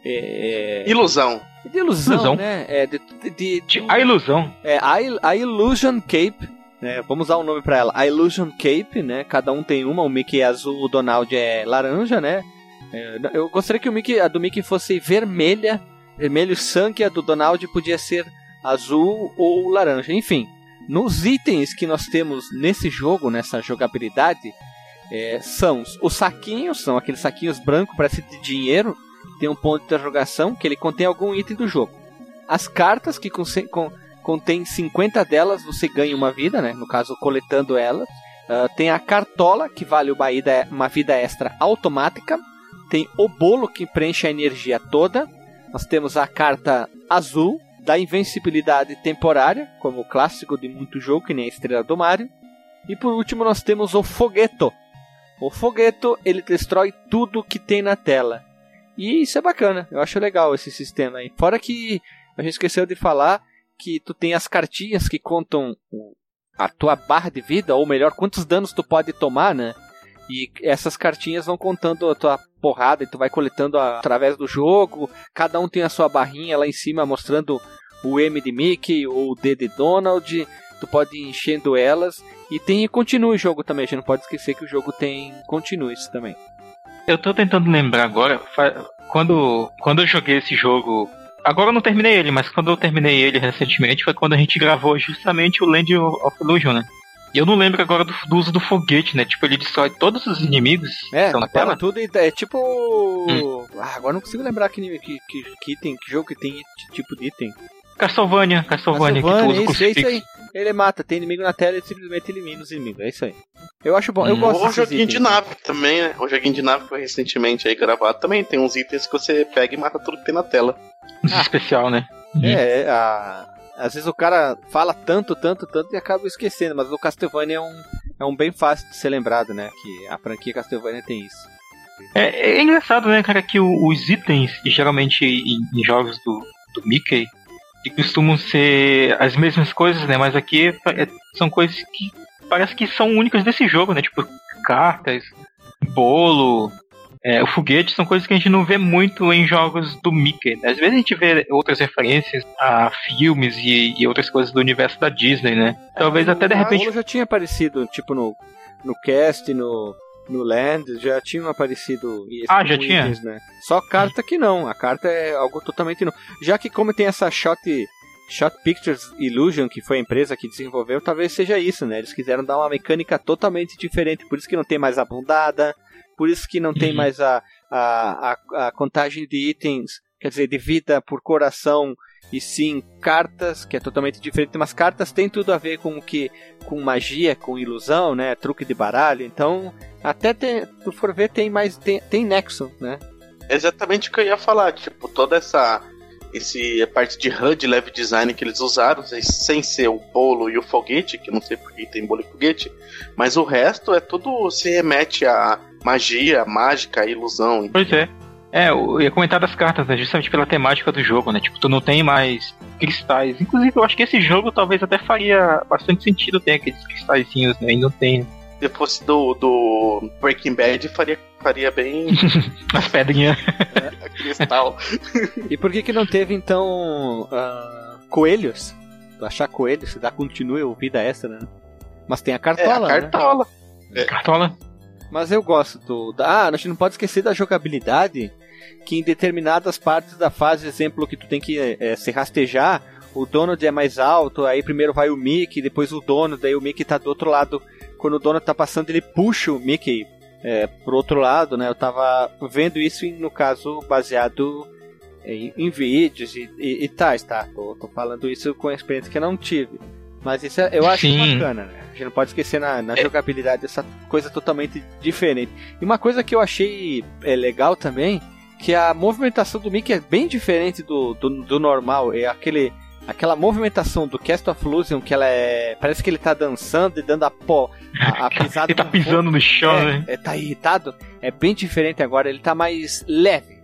é, é, ilusão. De ilusão, ilusão. né? É, de, de, de, a ilusão. É, a, a Illusion Cape. Né? Vamos dar um nome para ela. A Illusion Cape, né? Cada um tem uma. O Mickey é azul, o Donald é laranja, né? É, eu gostaria que o Mickey, a do Mickey fosse vermelha, vermelho sangue, a do Donald podia ser azul ou laranja. Enfim, nos itens que nós temos nesse jogo, nessa jogabilidade, é, são os saquinhos, são aqueles saquinhos brancos, parece de dinheiro, tem um ponto de interrogação que ele contém algum item do jogo. As cartas que con contém 50 delas, você ganha uma vida, né? No caso, coletando elas. Uh, tem a cartola, que vale uma vida, uma vida extra automática. Tem o bolo, que preenche a energia toda. Nós temos a carta azul, da invencibilidade temporária, como o clássico de muito jogo, que nem a Estrela do Mario. E por último, nós temos o fogueto. O fogueto, ele destrói tudo que tem na tela. E isso é bacana, eu acho legal esse sistema aí. Fora que a gente esqueceu de falar que tu tem as cartinhas que contam a tua barra de vida, ou melhor, quantos danos tu pode tomar, né? E essas cartinhas vão contando a tua porrada e tu vai coletando a, através do jogo. Cada um tem a sua barrinha lá em cima mostrando o M de Mickey ou o D de Donald. tu pode ir enchendo elas e tem continue o jogo também. A gente não pode esquecer que o jogo tem continues também. Eu tô tentando lembrar agora, quando, quando eu joguei esse jogo. Agora eu não terminei ele, mas quando eu terminei ele recentemente foi quando a gente gravou justamente o Land of Illusion, né? E eu não lembro agora do, do, uso do foguete, né? Tipo, ele destrói todos os inimigos é, que estão na tela. tudo e é tipo. Hum. Ah, agora não consigo lembrar que, que, que, que item, que jogo que tem tipo de item. Castlevania, Castlevania, Castlevania que tu usa isso, é isso aí. Ele mata, tem inimigo na tela e simplesmente elimina os inimigos. É isso aí. Eu acho bom, eu hum. gosto Ou um joguinho itens. de nave também, né? Um joguinho de nave que foi recentemente aí gravado também. Tem uns itens que você pega e mata tudo que tem na tela. Ah. Especial, né? É, a... às vezes o cara fala tanto, tanto, tanto e acaba esquecendo, mas o Castlevania é um, é um bem fácil de ser lembrado, né? Que a franquia Castlevania tem isso. É, é engraçado, né, cara, que o, os itens, geralmente em, em jogos do, do Mickey, que costumam ser as mesmas coisas, né? Mas aqui é, são coisas que parece que são únicas desse jogo, né? Tipo, cartas, bolo, é, o foguete são coisas que a gente não vê muito em jogos do Mickey. Né? Às vezes a gente vê outras referências a filmes e, e outras coisas do universo da Disney, né? Talvez até de repente. Já tinha aparecido, tipo, no, no cast, no, no Land já tinham aparecido ah, já tinha? né? Só carta que não, a carta é algo totalmente novo. Já que como tem essa shot Shot Pictures Illusion, que foi a empresa que desenvolveu, talvez seja isso, né? Eles quiseram dar uma mecânica totalmente diferente, por isso que não tem mais a bundada, por isso que não tem uhum. mais a, a, a, a contagem de itens, quer dizer, de vida por coração e sim cartas, que é totalmente diferente, mas cartas tem tudo a ver com o que com magia, com ilusão, né? Truque de baralho. Então, até tem, se for ver tem mais tem, tem nexo, né? Exatamente o que eu ia falar, tipo, toda essa esse a parte de HUD leve design que eles usaram, sem ser o bolo e o foguete, que não sei porque tem bolo e foguete, mas o resto é tudo se remete a magia, mágica, ilusão. Pois é. É, eu ia comentar das cartas, né? Justamente pela temática do jogo, né? Tipo, tu não tem mais cristais. Inclusive, eu acho que esse jogo talvez até faria bastante sentido ter aqueles cristalzinhos, né? E não tem. Se fosse do, do Breaking Bad, faria, faria bem. As pedrinhas. É, cristal. e por que que não teve, então, uh, coelhos? Tu achar coelhos, se dá continue ou vida extra, né? Mas tem a cartola, é, a cartola. Né? É. Cartola. Mas eu gosto do. Ah, a gente não pode esquecer da jogabilidade que em determinadas partes da fase, exemplo, que tu tem que é, se rastejar, o Donald é mais alto, aí primeiro vai o Mickey, depois o Donald, daí o Mickey tá do outro lado. Quando o Donald tá passando, ele puxa o Mickey é, pro outro lado, né? Eu tava vendo isso no caso baseado em, em vídeos e, e, e tais, tá? Tô, tô, falando isso com a experiência que eu não tive. Mas isso é, eu acho Sim. bacana, né? A gente não pode esquecer na, na é. jogabilidade essa coisa totalmente diferente. E uma coisa que eu achei é, legal também que a movimentação do Mickey é bem diferente do, do, do normal. É aquele aquela movimentação do Cast of Illusion que ela é. Parece que ele tá dançando e dando a pó. A, a pisada. ele tá pisando no chão, é, né? É, tá irritado. É bem diferente agora. Ele tá mais leve.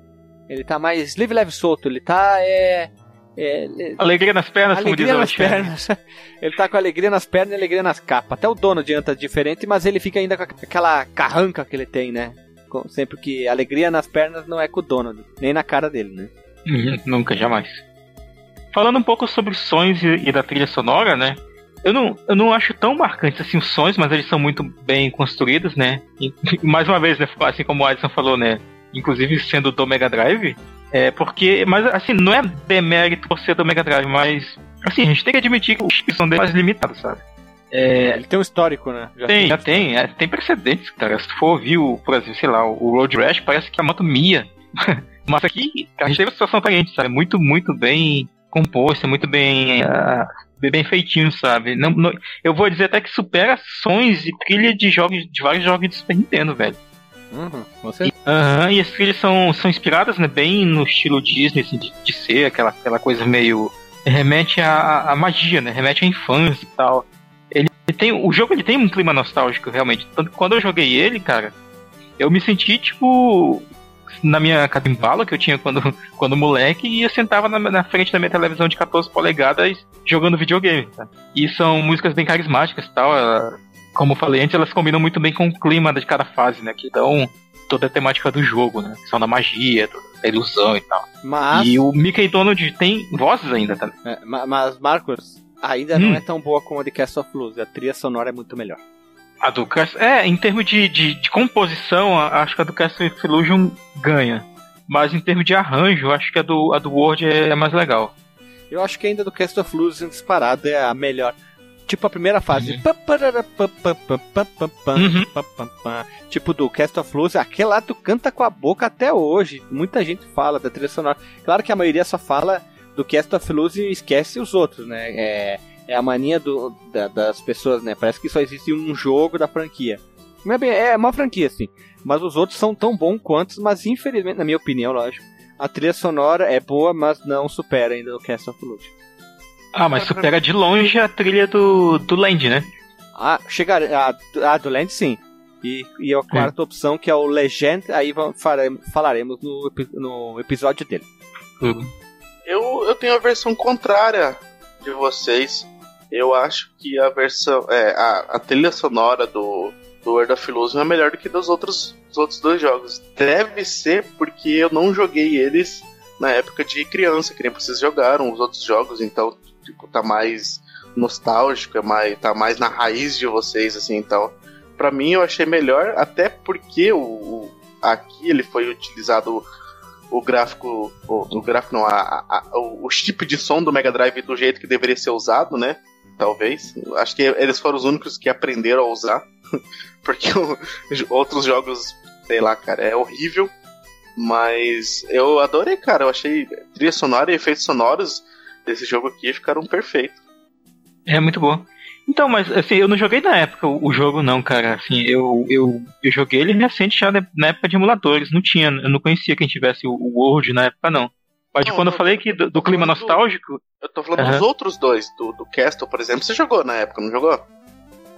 Ele tá mais livre, leve, solto. Ele tá. É, é, é alegria nas pernas, alegria nas pernas. ele tá com alegria nas pernas e alegria nas capas. Até o dono adianta diferente, mas ele fica ainda com aquela carranca que ele tem, né? Sempre que alegria nas pernas não é com o Donald, nem na cara dele, né? Uhum, nunca, jamais. Falando um pouco sobre os sons e, e, da trilha sonora, né? Eu não, eu não acho tão marcantes assim os sons, mas eles são muito bem construídos, né? E, mais uma vez, né, assim como o Adson falou, né? Inclusive sendo do Mega Drive, é porque, mas assim, não é demérito por ser do Mega Drive, mas assim, a gente tem que admitir que os são mais limitados, sabe? É, ele tem um histórico, né? Já tem, já tem. É, tem precedentes, cara. Se for ouvir, o, por exemplo, sei lá, o Road Rash, parece que a moto mia. Mas aqui, a gente teve uma situação diferente, sabe? Muito, muito bem composto, muito bem, uh, bem feitinho, sabe? Não, não, eu vou dizer até que supera sons e trilha de jogos, de vários jogos de Super Nintendo, velho. Uhum, você? E, uhum, e as trilhas são, são inspiradas, né, bem no estilo Disney, assim, de, de ser aquela, aquela coisa meio... Remete à, à magia, né? Remete à infância e tal. Tem, o jogo ele tem um clima nostálgico, realmente. Tanto que quando eu joguei ele, cara, eu me senti, tipo, na minha catimbala que eu tinha quando, quando moleque e eu sentava na, na, frente da minha televisão de 14 polegadas jogando videogame. Tá? E são músicas bem carismáticas e tal. Ela, como eu falei antes, elas combinam muito bem com o clima de cada fase, né? Que dão toda a temática do jogo, né? Que são da magia, da ilusão e tal. Mas... E o Mickey Donald tem vozes ainda também. É, mas, Marcos, ainda não é tão boa como a de Cast of Luz. A trilha sonora é muito melhor. A do Cast... É, em termos de, de, de composição, acho que a do Cast of Illusion ganha. Mas em termos de arranjo, acho que a do, a do World é, é mais legal. Eu acho que ainda do Cast of Luz disparado é a melhor. Tipo a primeira fase. Uhum. Tipo do Cast of Luz, aquele lá tu canta com a boca até hoje. Muita gente fala da trilha sonora. Claro que a maioria só fala do Cast of Luz e esquece os outros, né? É, é a mania do, da- das pessoas, né? Parece que só existe um jogo da franquia. Não é, bem, é uma franquia, assim. Mas os outros são tão bons quanto, mas infelizmente, na minha opinião, lógico, a trilha sonora é boa, mas não supera ainda o Cast of Luz. Ah, mas supera de longe a trilha do, do Land, né? Ah, chegar. A, a do Land, sim. E, e a quarta opção, que é o Legend, aí vamos, faremos- falaremos no, no episódio dele. Eu, eu tenho a versão contrária de vocês. Eu acho que a versão. É, a, a trilha sonora do, do World of Illusion é melhor do que dos outros, dos outros dois jogos. Deve ser porque eu não joguei eles na época de criança, que nem vocês jogaram os outros jogos, então, tipo, tá mais nostálgico, é mais, tá mais na raiz de vocês, assim, então. Pra mim eu achei melhor, até porque o, o- aqui ele foi utilizado o gráfico, o, o gráfico não, a, a- o, o chip de som do Mega Drive do jeito que deveria ser usado, né? Talvez. Acho que eles foram os únicos que aprenderam a usar. Porque o- outros jogos, sei lá, cara, é horrível. Mas eu adorei, cara. Eu achei trilha sonora e efeitos sonoros desse jogo aqui ficaram perfeitos. É muito bom. Então, mas assim, eu não joguei na época o, jogo, não, cara. Assim, eu, eu, eu joguei ele recente já na- na época de emuladores. Não tinha, eu não conhecia quem tivesse o, World na época, não. Mas de Não, quando eu não, falei que do, do clima falando do- nostálgico, Eu tô falando dos outros dois, do, do Castle, por exemplo. Você jogou na época, não jogou?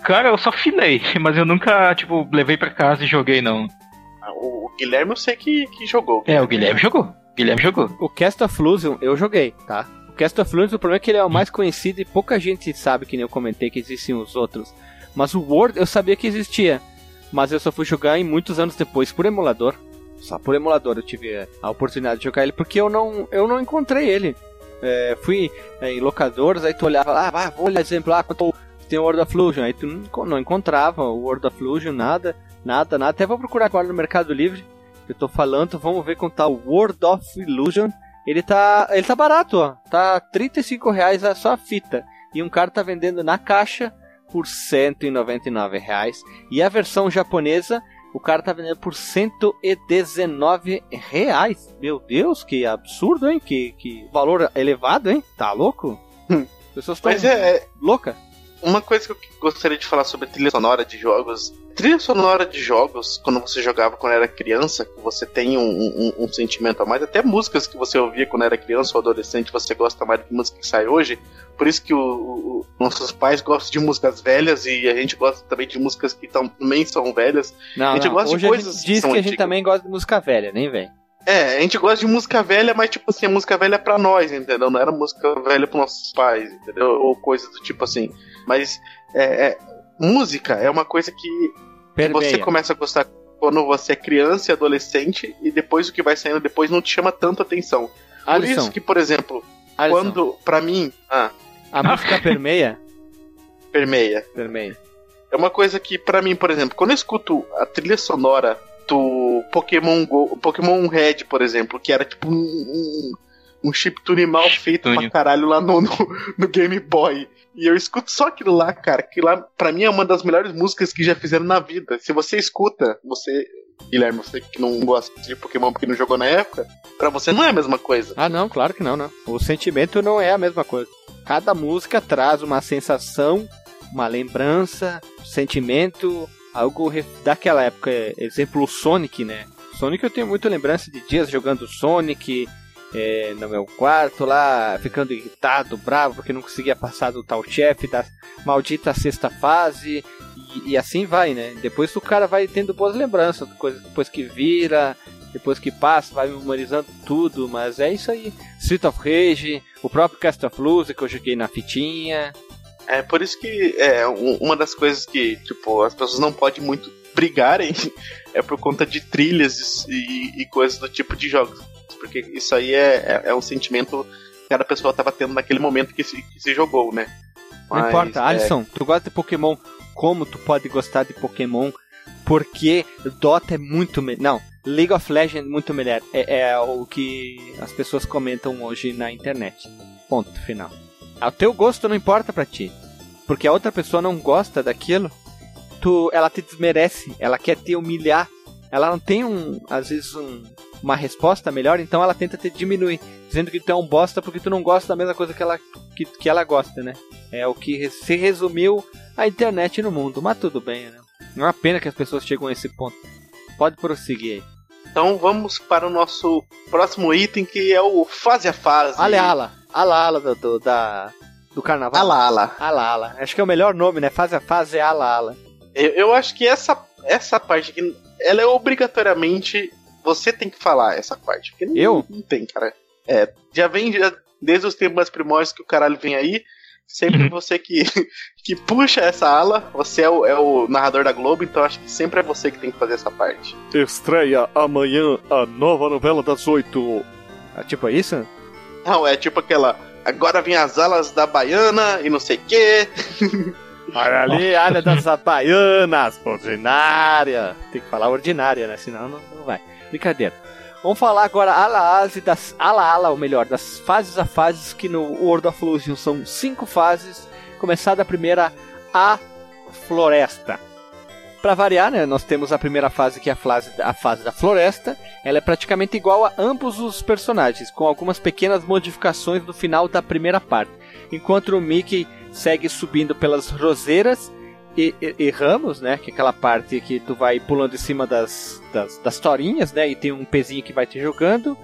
cara, eu só finei, mas eu nunca, tipo, levei pra casa e joguei, não. Ah, O, o Guilherme eu sei que, que jogou. É, o Guilherme jogou. O Guilherme jogou. O Cast of Illusion eu joguei, tá? Cast of Illusion, o problema é que ele é o mais conhecido e pouca gente sabe, que nem eu comentei, que existem os outros. Mas o World eu sabia que existia. Mas eu só fui jogar em muitos anos depois por emulador. Só por emulador eu tive a oportunidade de jogar ele, porque eu não, eu não encontrei ele. É, fui é, em locadores, aí tu olhava, ah, vai, vou olhar exemplo, ah, quanto tem o World of Illusion. Aí tu não, enco- não encontrava o World of Illusion, nada, nada, nada. Até vou procurar agora no Mercado Livre. Eu tô falando, vamos ver quanto tá o World of Illusion. Ele tá, ele tá barato, ó. Tá 35 reais a só a fita. E um cara tá vendendo na caixa por 199 reais. E a versão japonesa, o cara tá vendendo por 119 reais. Meu Deus, que absurdo, hein? Que, que valor elevado, hein? Tá louco? As pessoas estão é, é, louca. Uma coisa que eu gostaria de falar sobre trilha sonora de jogos. Trilha sonora de jogos, quando você jogava quando era criança, que você tem um, um- um sentimento a mais, até músicas que você ouvia quando era criança ou adolescente, você gosta mais do que música que sai hoje. Por isso que o- o- nossos pais gostam de músicas velhas e a gente gosta também de músicas que também são velhas. Não, A gente não. gosta de Hoje a coisas gente que diz são que a gente antigas. também gosta de música velha, nem vem. É, a gente gosta de música velha, mas tipo assim, a música velha é pra nós, entendeu? Não era música velha pros nossos pais, entendeu? Ou coisa do tipo assim. Mas é, é, música é uma coisa que você começa a gostar quando você é criança e adolescente, e depois o que vai saindo depois não te chama tanta atenção. Por Alisson, isso que, por exemplo, Alisson, quando, pra mim, ah, a música permeia, permeia. permeia. É uma coisa que, pra mim, por exemplo, quando eu escuto a trilha sonora do Pokémon Go, Pokémon Red, por exemplo, que era tipo um, um, um chiptune mal feito pra caralho lá no, no, no Game Boy. E eu escuto só aquilo lá, cara, que lá, pra mim, é uma das melhores músicas que já fizeram na vida. Se você escuta, você, Guilherme, você que não gosta de Pokémon porque não jogou na época, pra você não é a mesma coisa. Ah, não, claro que não, não. O sentimento não é a mesma coisa. Cada música traz uma sensação, uma lembrança, sentimento, algo daquela época. Exemplo, o Sonic, né? Sonic eu tenho muita lembrança de dias jogando Sonic é, no meu quarto lá, ficando irritado, bravo, porque não conseguia passar do tal chefe da maldita sexta fase. E, e assim vai, né? Depois o cara vai tendo boas lembranças, coisas depois que vira, depois que passa, vai memorizando tudo, mas é isso aí. Street of Rage, o próprio Cast of Luz que eu joguei na fitinha. É por isso que é um- uma das coisas que, tipo, as pessoas não podem muito brigarem é por conta de trilhas e, e coisas do tipo de jogos. Porque isso aí é, é, é um sentimento que cada pessoa estava tendo naquele momento que se, que se jogou, né? Não Mas, importa, é, Alisson, tu gosta de Pokémon, como tu pode gostar de Pokémon? Porque Dota é muito melhor. Não, League of Legends é muito melhor. É, é o que as pessoas comentam hoje na internet. Ponto final. O teu gosto não importa pra ti. Porque a outra pessoa não gosta daquilo, tu, ela te desmerece, ela quer te humilhar. Ela não tem um, às vezes, um, uma resposta melhor, então ela tenta te diminuir, dizendo que tu é um bosta porque tu não gosta da mesma coisa que ela, que, que ela gosta, né? É o que se resumiu a internet no mundo, mas tudo bem, né? Não é uma pena que as pessoas chegam a esse ponto. Pode prosseguir aí. Então vamos para o nosso próximo item, que é o fase a fase. Ala ala, ala ala do, do, da, do carnaval. Ala ala. Ala ala. Acho que é o melhor nome, né? Fase a fase é ala ala. Eu, eu acho que essa, essa parte aqui, ela é obrigatoriamente. Você tem que falar essa parte. Porque não, Eu? Não tem, cara. É, já vem já, desde os tempos mais primórdios que o caralho vem aí. Sempre Uhum. você que, que puxa essa ala, você é o, é o narrador da Globo, então acho que sempre é você que tem que fazer essa parte. Estreia amanhã a nova novela das oito. Ah, tipo isso? Não, é tipo aquela. Agora vem as alas da baiana e não sei o quê. Olha ali, área das baianas, ordinária. Tem que falar ordinária, né? Senão não, não vai. Brincadeira. Vamos falar agora ala ala das ala ala, ou melhor, das fases a fases que no World of Illusion são cinco fases. Começar da primeira a floresta. Para variar, né, nós temos a primeira fase que é a fase, a fase da floresta. Ela é praticamente igual a ambos os personagens, com algumas pequenas modificações no final da primeira parte. Enquanto o Mickey segue subindo pelas roseiras e, e- e ramos, né? Que é aquela parte que tu vai pulando em cima das, das, das torinhas, né? E tem um pezinho que vai te jogando.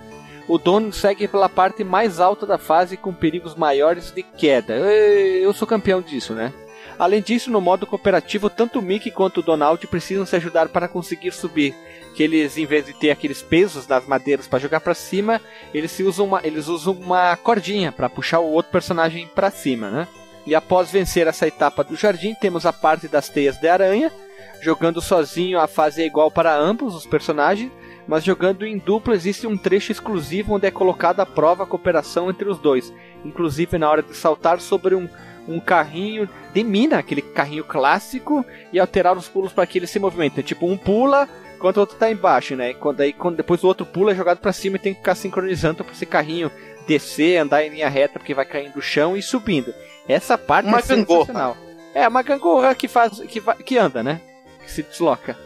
O dono segue pela parte mais alta da fase com perigos maiores de queda. Ê, Eu sou campeão disso, né? Além disso, no modo cooperativo, tanto o Mickey quanto o Donald precisam se ajudar para conseguir subir. Que eles, em vez de ter aqueles pesos nas madeiras para jogar para cima, eles se usam uma, eles usam uma cordinha para puxar o outro personagem para cima, né? E após vencer essa etapa do jardim, temos a parte das teias de aranha. Jogando sozinho, a fase é igual para ambos os personagens, mas jogando em dupla existe um trecho exclusivo onde é colocada à prova a cooperação entre os dois, inclusive na hora de saltar sobre um, um carrinho de mina, aquele carrinho clássico, e alterar os pulos para que ele se movimente. Tipo, um pula enquanto o outro tá embaixo, né? Quando, aí, quando depois o outro pula é jogado para cima e tem que ficar sincronizando para esse carrinho descer, andar em linha reta porque vai caindo do chão e subindo. Essa parte Uma é gangorra. sensacional. É uma gangorra que faz que, que anda, né? Que se desloca.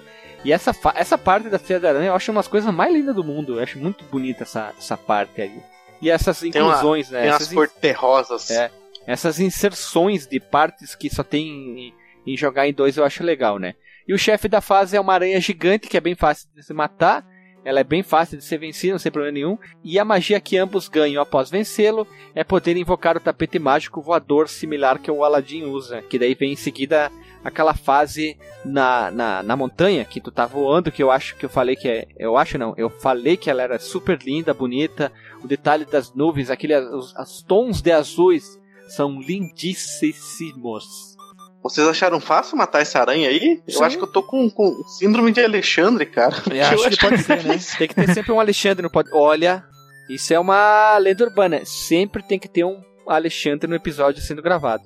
E essa, essa parte da Feia da Aranha eu acho uma das coisas mais lindas do mundo. Eu acho muito bonita essa, essa parte aí. E essas Tem uma- inclusões, né? Tem Essas as cor terrosas. É. essas inserções de partes que só tem em, em jogar em dois eu acho legal, né? E o chefe da fase é uma aranha gigante que é bem fácil de se matar. Ela é bem fácil de ser vencida, não tem problema nenhum. E a magia que ambos ganham após vencê-lo é poder invocar o tapete mágico voador similar que o Aladdin usa. Que daí vem em seguida aquela fase na, na, na montanha que tu tá voando, que eu acho que eu falei que é. Eu acho não, eu falei que ela era super linda, bonita. O detalhe das nuvens, aquele, os, os tons de azuis são lindíssimos. Vocês acharam fácil matar essa aranha aí? Sim. Eu acho que eu tô com, com síndrome de Alexandre, cara. Eu acho que pode ser, né? Tem que ter sempre um Alexandre no pod. Olha, isso é uma lenda urbana. Sempre tem que ter um Alexandre no episódio sendo gravado.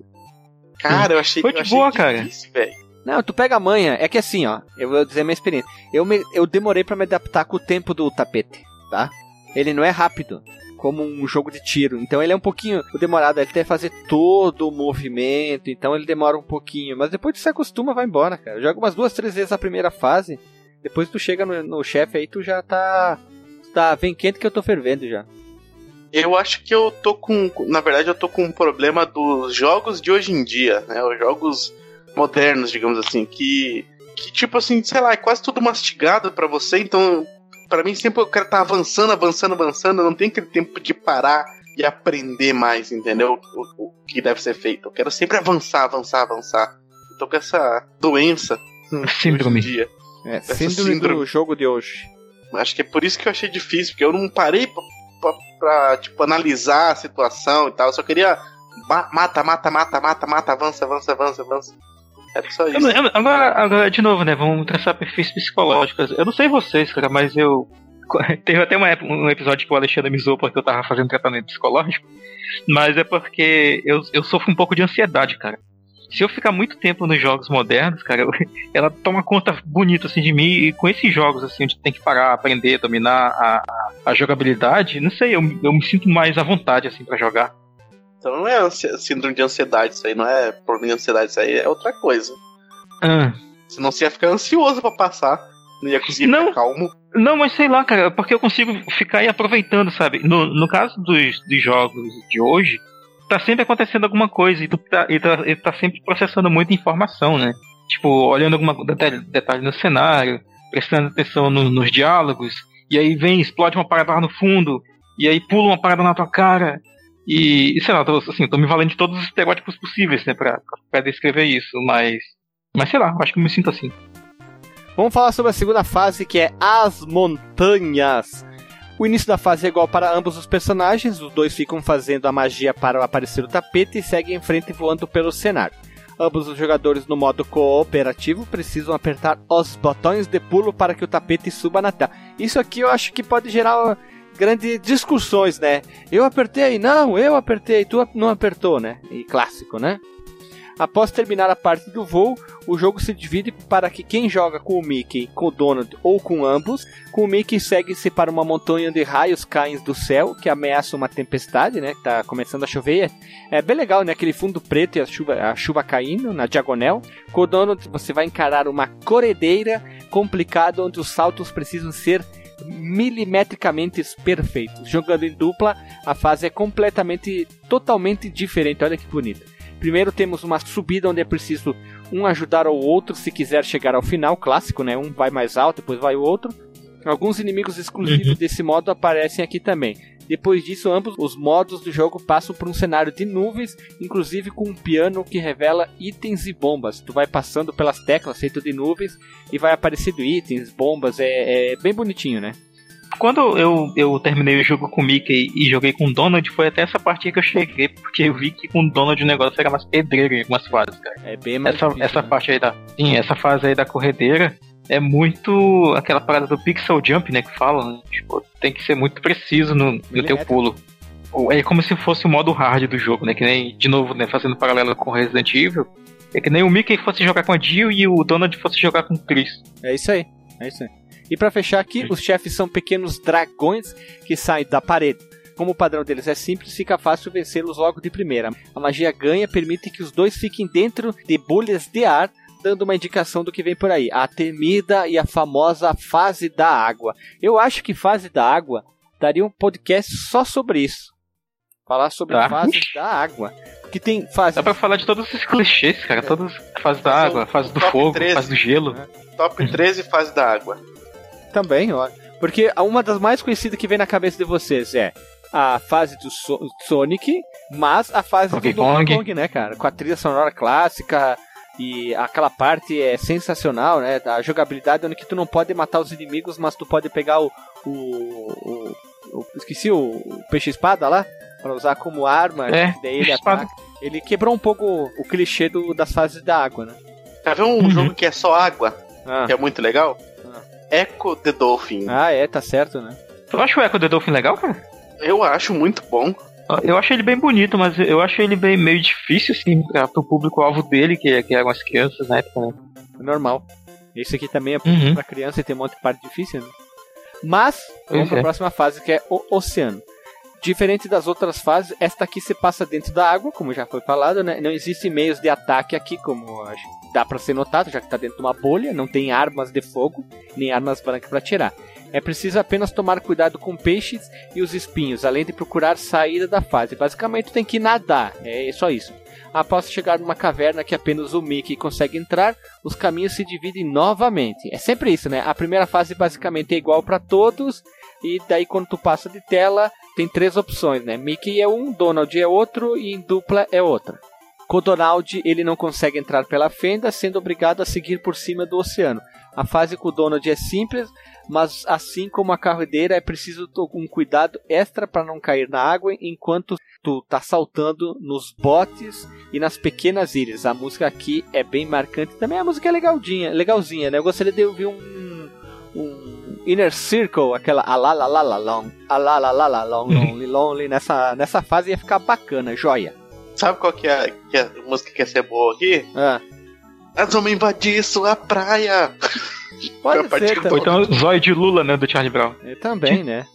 Cara, eu achei, Foi eu de achei boa, cara. difícil, velho. Não, tu pega a manha. É que assim, ó. Eu vou dizer a minha experiência. Eu, me- eu demorei pra me adaptar com o tempo do tapete, tá? Ele não é rápido. Como um jogo de tiro. Então ele é um pouquinho demorado. Ele tem que fazer todo o movimento. Então ele demora um pouquinho. Mas depois tu se acostuma, vai embora, cara. Joga umas duas, três vezes a primeira fase. Depois tu chega no, no chefe aí, tu já tá. Tá, vem quente que eu tô fervendo já. Eu acho que eu tô com. Na verdade, eu tô com um problema dos jogos de hoje em dia, né? Os jogos modernos, digamos assim, que. Que tipo assim, sei lá, é quase tudo mastigado pra você, então. Pra mim, sempre o cara tá avançando, avançando, avançando, não tem aquele tempo de parar e aprender mais, entendeu? O, o que deve ser feito. Eu quero sempre avançar, avançar, avançar. Eu tô com essa doença. Síndrome. Hoje em dia. É, Essa síndrome, síndrome. do jogo de hoje. Acho que é por isso que eu achei difícil, porque eu não parei pra, pra- pra, tipo, analisar a situação e tal. Eu só queria ma- mata, mata, mata, mata, mata, avança, avança, avança, avança. Era só Eu isso. eu não- agora, agora, de novo, né? Vamos traçar perfis psicológicos. Eu não sei vocês, cara, mas eu. Teve até uma, um episódio que o Alexandre me zoou porque eu tava fazendo tratamento psicológico. Mas é porque eu, eu sofro um pouco de ansiedade, cara. Se eu ficar muito tempo nos jogos modernos, cara, eu, ela toma conta bonita assim de mim. E com esses jogos, assim, onde tem que parar, aprender, dominar a, a, a jogabilidade, não sei, eu, eu me sinto mais à vontade, assim, para jogar. Então não é síndrome de ansiedade, isso aí não é problema de ansiedade, isso aí é outra coisa. Ah. Senão você ia ficar ansioso para passar. Não ia conseguir não, ficar calmo. Não, mas sei lá, cara, porque eu consigo ficar aí aproveitando, sabe? No, no caso dos, dos jogos de hoje, tá sempre acontecendo alguma coisa e tu tá, e tá, e tá sempre processando muita informação, né? Tipo, olhando alguma detalhe, detalhe no cenário, prestando atenção no, nos diálogos, e aí vem, explode uma parada lá no fundo, e aí pula uma parada na tua cara, e, sei lá, tô, assim, tô me valendo de todos os estereótipos possíveis, né, pra, pra descrever isso, mas. Mas sei lá, acho que eu me sinto assim. Vamos falar sobre a segunda fase, que é as montanhas. O início da fase é igual para ambos os personagens, os dois ficam fazendo a magia para aparecer o tapete e seguem em frente voando pelo cenário. Ambos os jogadores no modo cooperativo precisam apertar os botões de pulo para que o tapete suba na tela. Isso aqui eu acho que pode gerar grandes discussões, né? Eu apertei, não, eu apertei, tu não apertou, né? E clássico, né? Após terminar a parte do voo, o jogo se divide para que quem joga com o Mickey, com o Donald ou com ambos, com o Mickey segue-se para uma montanha de raios caem do céu que ameaça uma tempestade, né? Que tá começando a chover. É bem legal, né? Aquele fundo preto e a chuva, a chuva caindo na diagonal. Com o Donald você vai encarar uma corredeira complicada onde os saltos precisam ser milimetricamente perfeitos. Jogando em dupla, a fase é completamente, totalmente diferente. Olha que bonito. Primeiro temos uma subida onde é preciso um ajudar o outro se quiser chegar ao final, clássico, né? Um vai mais alto, depois vai o outro. Alguns inimigos exclusivos uhum. desse modo aparecem aqui também. Depois disso, ambos os modos do jogo passam por um cenário de nuvens, inclusive com um piano que revela itens e bombas. Tu vai passando pelas teclas feito de nuvens e vai aparecendo itens, bombas, é, é bem bonitinho, né? Quando eu, eu terminei o jogo com o Mickey e joguei com o Donald, foi até essa parte que eu cheguei, porque eu vi que com o Donald o negócio era mais pedreiro em algumas fases, cara. É bem mais Essa, difícil, essa né? parte aí da. Sim, essa fase aí da corredeira é muito aquela parada do pixel jump, né? Que falam, né? Tipo, tem que ser muito preciso no, no teu Milimétrico. pulo. É como se fosse o modo hard do jogo, né? Que nem, de novo, né? Fazendo paralelo com Resident Evil. É que nem o Mickey fosse jogar com a Jill e o Donald fosse jogar com o Chris. É isso aí, é isso aí. E pra fechar aqui, os chefes são pequenos dragões que saem da parede. Como o padrão deles é simples, fica fácil vencê-los logo de primeira. A magia ganha permite que os dois fiquem dentro de bolhas de ar, dando uma indicação do que vem por aí. A temida e a famosa fase da água. Eu acho que fase da água daria um podcast só sobre isso. Falar sobre Tá. fases da água. Porque tem fase Dá pra falar de todos esses clichês, cara. Todas fase da Mas água, fase do top fogo, 13, fase do gelo. Top 13 fase da água. Também, ó. Porque uma das mais conhecidas que vem na cabeça de vocês é a fase do So- Sonic, mas a fase Donkey do Donkey Kong. Kong, né, cara? Com a trilha sonora clássica e aquela parte é sensacional, né? A jogabilidade onde que tu não pode matar os inimigos, mas tu pode pegar o. o, o- o- esqueci o, o peixe-espada lá, pra usar como arma, É, daí ele ataca. Ele quebrou um pouco o clichê do, das fases da água, né? Tá vendo um Uhum. jogo que é só água? Ah, Que é muito legal? Ah. Echo the Dolphin. ah é, tá certo, né? Tu acha o Echo the Dolphin legal, cara? Eu acho muito bom. Eu acho ele bem bonito, mas eu acho ele bem meio difícil, assim, pra, pro público-alvo dele, que, que eram as crianças na época, né? Normal. Esse aqui também é Uhum. pra criança e tem um monte de parte difícil, né? Mas, vamos Pois pra é. próxima fase, que é o oceano. Diferente das outras fases, esta aqui se passa dentro da água, como já foi falado, né? Não existem meios de ataque aqui, como acho dá pra ser notado, já que tá dentro de uma bolha, não tem armas de fogo, nem armas brancas pra tirar. É preciso apenas tomar cuidado com peixes e os espinhos, além de procurar saída da fase. Basicamente tem que nadar, é só isso. Após chegar numa caverna que apenas o Mickey consegue entrar, os caminhos se dividem novamente. É sempre isso, né? A primeira fase basicamente é igual para todos, e daí quando tu passa de tela, tem três opções, né? Mickey é um, Donald é outro e em dupla é outra. Com Donald, ele não consegue entrar pela fenda, sendo obrigado a seguir por cima do oceano. A fase com o Donald é simples, mas assim como a carredeira é preciso um cuidado extra para não cair na água enquanto tu tá saltando nos botes e nas pequenas ilhas. A música aqui é bem marcante. Também a música é legalzinha, legalzinha, né? Eu gostaria de ouvir um, um Inner Circle, aquela alalalalong, alalalalong, lonely, lonely, nessa, nessa fase ia ficar bacana, joia. Sabe qual que é, que é a música que ia ser boa aqui? Ah, Nós vamos invadir sua praia. pode A partir ser. Ou então Zóio de Lula, né, do Charlie Brown. É, também, né?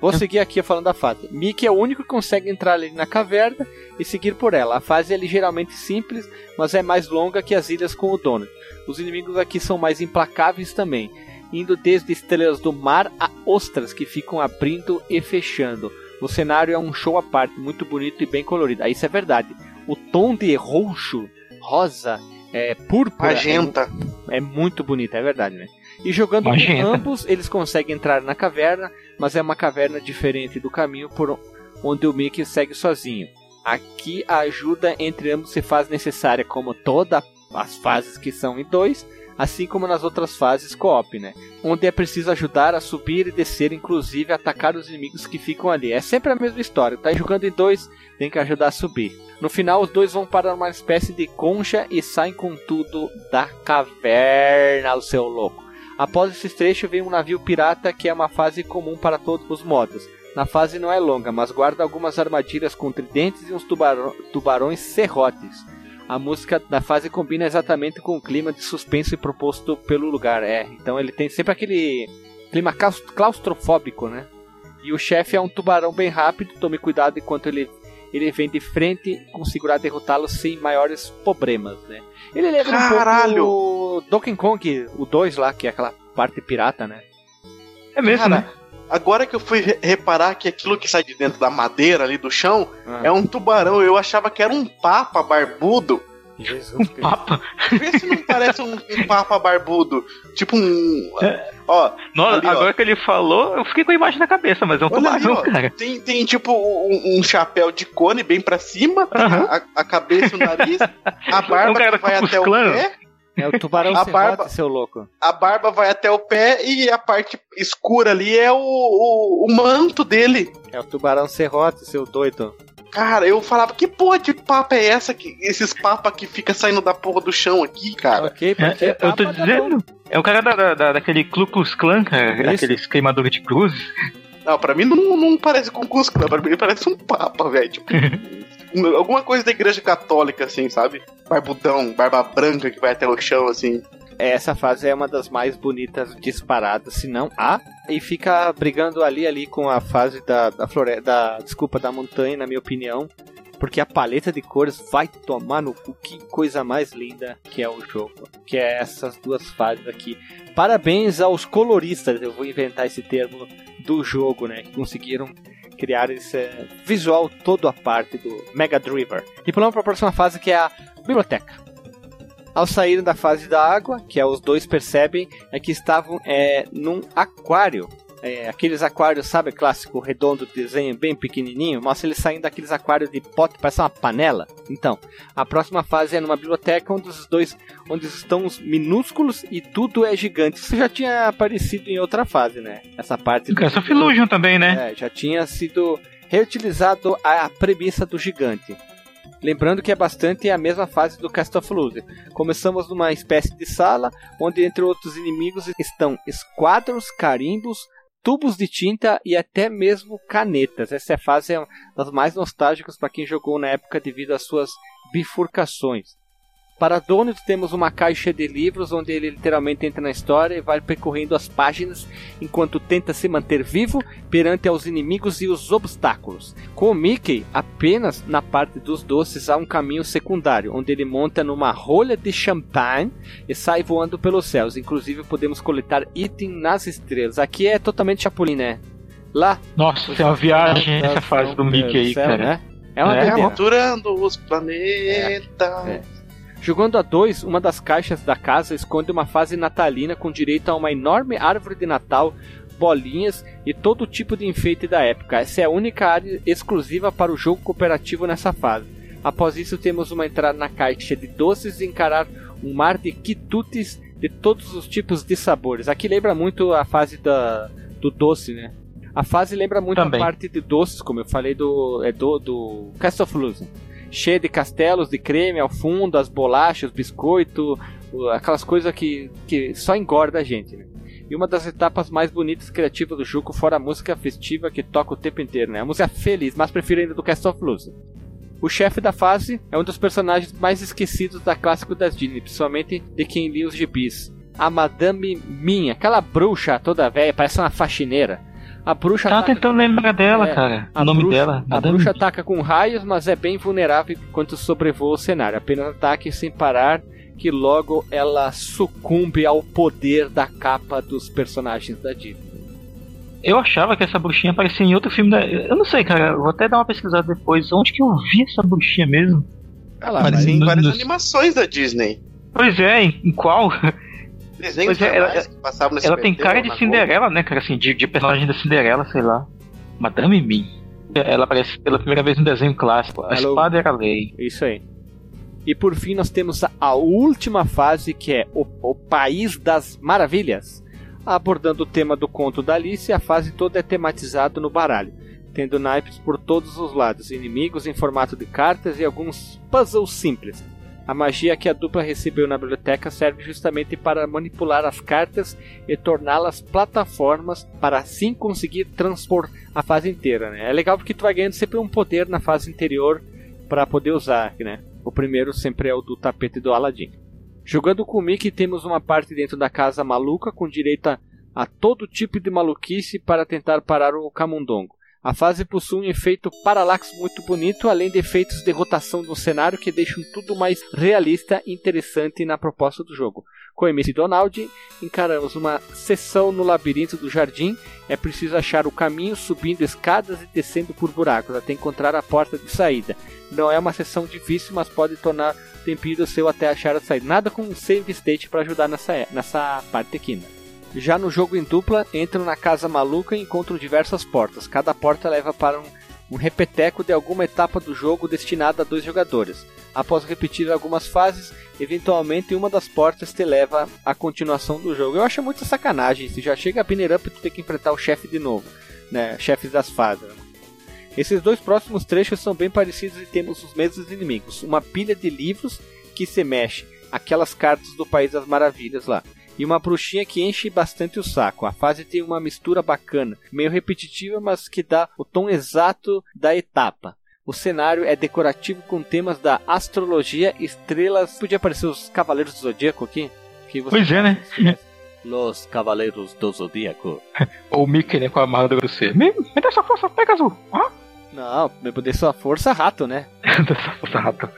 Vou seguir aqui falando da fase. Mickey é o único que consegue entrar ali na caverna e seguir por ela. A fase é ligeiramente simples, mas é mais longa que as ilhas com o Donald. Os inimigos aqui são mais implacáveis também, indo desde estrelas do mar a ostras que ficam abrindo e fechando. O cenário é um show à parte, muito bonito e bem colorido. Ah, isso é verdade. O tom de roxo, rosa, é, púrpura é Magenta. é muito bonita, é verdade, né? E jogando Magenta. com ambos, eles conseguem entrar na caverna, mas é uma caverna diferente do caminho por onde o Mickey segue sozinho. Aqui a ajuda entre ambos se faz necessária, como todas as fases que são em dois, assim como nas outras fases co-op, né? Onde é preciso ajudar a subir e descer, inclusive atacar os inimigos que ficam ali. É sempre a mesma história, tá jogando em dois, tem que ajudar a subir. No final, os dois vão para uma espécie de concha e saem com tudo da caverna, o seu louco. Após esse trecho, vem um navio pirata que é uma fase comum para todos os modos. Na fase não é longa, mas guarda algumas armadilhas com tridentes e uns tubarões serrotes. A música da fase combina exatamente com o clima de suspense proposto pelo lugar. É, então ele tem sempre aquele clima claus- claustrofóbico, né? E o chefe é um tubarão bem rápido, tome cuidado enquanto ele, ele vem de frente, conseguirá derrotá-lo sem maiores problemas, né? Ele lembra Caralho! um pouco o Donkey Kong, o 2 lá, que é aquela parte pirata, né? É mesmo, Cara, né? Agora que eu fui re- reparar que aquilo que sai de dentro da madeira ali do chão Ah. é um tubarão, eu achava que era um papa barbudo. Jesus Papa. Vê se não parece um, um papa barbudo. Tipo um. É. Ó, Nossa, Ali, ó. agora que ele falou, eu fiquei com a imagem na cabeça, mas é um olha ali, tubarão, ó. cara. Tem, tem tipo um, um chapéu de cone bem pra cima, tem Aham. a, a cabeça e o nariz, a um barba cara que vai até o Klan. pé, É o tubarão A serrote, barba- seu louco. a barba vai até o pé e a parte escura ali é o, o, o manto dele. É o tubarão serrote, seu doido. Cara, eu falava, que porra de papa é essa? Que, esses papas que fica saindo da porra do chão aqui, cara? Ok, porque É, eu tô papa tá dizendo. É o cara da, da- da- daquele Ku Klux Klan, cara. Aqueles queimadores de cruzes. Não, pra mim não, não parece com Cusco, pra mim parece um papa, velho. Tipo, alguma coisa da igreja católica, assim, sabe? Barbudão, barba branca que vai até o chão, assim. Essa fase é uma das mais bonitas disparadas, se não a. E fica brigando ali ali com a fase da, da floresta. Da, desculpa, da montanha, na minha opinião. Porque a paleta de cores vai tomar no cu. Que coisa mais linda que é o jogo. Que é essas duas fases aqui. Parabéns aos coloristas, eu vou inventar esse termo do jogo, né? Que conseguiram criar esse visual todo a parte do Mega Driver. E pulamos para a próxima fase que é a biblioteca. Ao saírem da fase da água, que é os dois percebem, é que estavam é, num aquário. É, aqueles aquários, sabe, clássico redondo, desenho bem pequenininho, mostra eles saindo daqueles aquários de pote, parece uma panela. Então, a próxima fase é numa biblioteca onde os dois, onde estão os minúsculos e tudo é gigante. Isso já tinha aparecido em outra fase, né? Essa parte. do- Cast of Illusion também, né? é, já tinha sido reutilizado a premissa do gigante. Lembrando que é bastante a mesma fase do Cast of Illusion. Começamos numa espécie de sala, onde entre outros inimigos estão esquadros, carimbos, tubos de tinta e até mesmo canetas. Essa fase é uma das mais nostálgicas para quem jogou na época devido às suas bifurcações. Para Donald temos uma caixa de livros onde ele literalmente entra na história e vai percorrendo as páginas enquanto tenta se manter vivo perante aos inimigos e os obstáculos. Com o Mickey, apenas na parte dos doces há um caminho secundário, onde ele monta numa rolha de champanhe e sai voando pelos céus. Inclusive podemos coletar item nas estrelas. Aqui é totalmente Chapolin, né? Lá, Nossa, tem uma viagem nessa fase do Mickey aí, céu, cara. né? É uma É, doideira. Capturando os planetas. É. Jogando a 2, uma das caixas da casa esconde uma fase natalina com direito a uma enorme árvore de Natal, bolinhas e todo tipo de enfeite da época. Essa é a única área exclusiva para o jogo cooperativo nessa fase. Após isso, temos uma entrada na caixa de doces e encarar um mar de quitutes de todos os tipos de sabores. Aqui lembra muito a fase da, do doce, né? A fase lembra muito Também. a parte de doces, como eu falei do, é do, do Castle of Illusion cheia de castelos de creme ao fundo, as bolachas, biscoito, aquelas coisas que, que só engorda a gente. Né? e uma das etapas mais bonitas e criativas do jogo, fora a música festiva que toca o tempo inteiro, né? A música feliz, mas prefiro ainda do Cast of Luz. O chefe da fase é um dos personagens mais esquecidos da clássico das Disney, principalmente de quem lia os gibis. A Madame Min, aquela bruxa toda velha, parece uma faxineira. A bruxa Tava ataca- tentando lembrar dela, É, cara. a O nome bruxa- dela. A bruxa ataca com raios, mas é bem vulnerável enquanto sobrevoa o cenário. Apenas ataque sem parar, que logo ela sucumbe ao poder da capa dos personagens da Disney. Eu achava que essa bruxinha aparecia em outro filme da. Eu não sei, cara. eu Vou até dar uma pesquisada depois. Onde que eu vi essa bruxinha mesmo? Olha lá, Aparecia em várias nos- animações da Disney. Pois é, em, em qual? Pois é, ela- Ela tem cara de Cinderela, né, cara? Assim, de, de personagem da Cinderela, sei lá. Madame Mim. Ela aparece pela primeira vez no desenho clássico. A Alô? espada era a lei. Isso aí. E por fim nós temos a, a última fase que é o, o País das Maravilhas. Abordando o tema do conto da Alice, a fase toda é tematizada no baralho, tendo naipes por todos os lados, inimigos em formato de cartas e alguns puzzles simples. A magia que a dupla recebeu na biblioteca serve justamente para manipular as cartas e torná-las plataformas para assim conseguir transpor a fase inteira. Né? É legal porque tu vai ganhando sempre um poder na fase anterior para poder usar, né? O primeiro sempre é o do tapete do Aladdin. Jogando com o Mickey temos uma parte dentro da casa maluca com direito a todo tipo de maluquice para tentar parar o camundongo. A fase possui um efeito paralaxe muito bonito, além de efeitos de rotação do cenário que deixam tudo mais realista e interessante na proposta do jogo. Com MC Donald, encaramos uma sessão no labirinto do jardim. É preciso achar o caminho subindo escadas e descendo por buracos até encontrar a porta de saída. Não é uma sessão difícil, mas pode tornar tempiro seu até achar a saída. Nada com um save state para ajudar nessa, nessa parte aqui. Né? Já no jogo em dupla, entram na casa maluca e encontram diversas portas. Cada porta leva para um, um repeteco de alguma etapa do jogo destinada a dois jogadores. Após repetir algumas fases, eventualmente uma das portas te leva à continuação do jogo. Eu acho muita sacanagem. Se já chega a Binner Up, tu tem que enfrentar o chefe de novo, né? Chefes das fases. Esses dois próximos trechos são bem parecidos e temos os mesmos inimigos. Uma pilha de livros que se mexe, aquelas cartas do País das Maravilhas lá. E uma bruxinha que enche bastante o saco. A fase tem uma mistura bacana, meio repetitiva, mas que dá o tom exato da etapa. O cenário é decorativo com temas da astrologia, estrelas. Podia aparecer os Cavaleiros do Zodíaco aqui? Que você- Pois é, né? Los Cavaleiros do Zodíaco. Ou Mickey, né, com a armadura do C. Me, me dá essa força, pega azul. Ah? Não, meu poder sua força rato, né? dá essa força rato.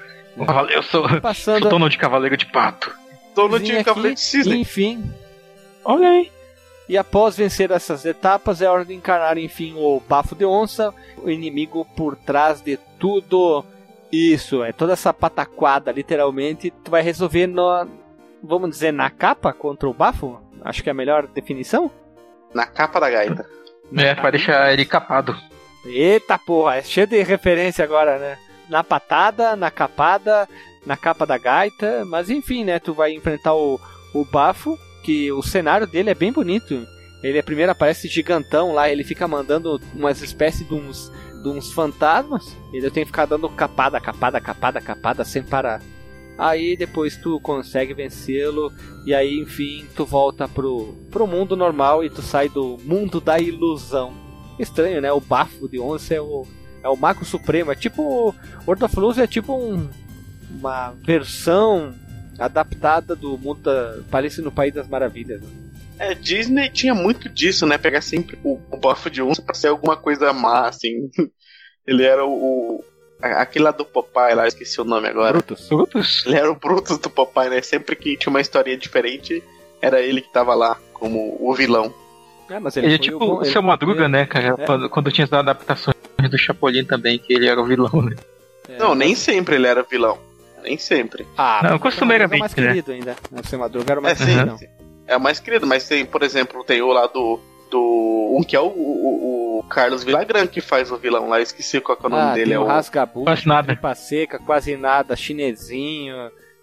Eu sou, sou Passando dono de cavaleiro de pato. Dono de aqui, Cavaleiro de Cisne. Enfim, Olha aí. E após vencer essas etapas, é hora de encarar, enfim, o bafo de onça, o inimigo por trás de tudo isso. É toda essa pataquada, literalmente. Tu vai resolver, no, vamos dizer, na capa contra o bafo? Acho que é a melhor definição. Na capa da gaita. É, pra deixar ele capado. Eita porra, é cheio de referência agora, né? Na patada, na capada, na capa da gaita. Mas enfim, né? Tu vai enfrentar o, o bafo, que o cenário dele é bem bonito. Ele primeiro aparece gigantão lá, ele fica mandando umas espécies de uns, de uns fantasmas. E eu tenho que ficar dando capada, capada, capada, capada sem parar. Aí depois tu consegue vencê-lo e aí enfim tu volta pro, pro mundo normal e tu sai do mundo da ilusão. Estranho, né? O bafo de onça é o, é o Mago Supremo. É tipo. World of Luz é tipo um, uma versão adaptada do mundo da. Parece no País das Maravilhas. né? É, Disney tinha muito disso, né? Pegar sempre o, o bafo de onça pra ser alguma coisa má, assim. Ele era o. o- aquele lá do Popeye lá, eu esqueci o nome agora. Brutus. Brutus. Ele era o Brutus do Popeye, né? Sempre que tinha uma história diferente, era ele que tava lá como o vilão. É, mas Ele, é foi tipo o ele seu foi- Madruga, né, cara? É. Quando, quando tinha as adaptações do Chapolin também, que ele era o vilão, né? É. Não, nem sempre ele era vilão. Nem sempre. Ah, Não, o costumeiramente, Madruga era mais né? querido ainda. O seu Madruga era o É, mais sim. querido. É o mais querido, mas tem, por exemplo, tem o lá do. do um que é o, o, o Carlos Villagrán que faz o vilão lá, eu esqueci qual que é o nome Ah, dele. tem É o o, Rasgabu, Quase nada. Tripa Seca, quase nada, chinesinho.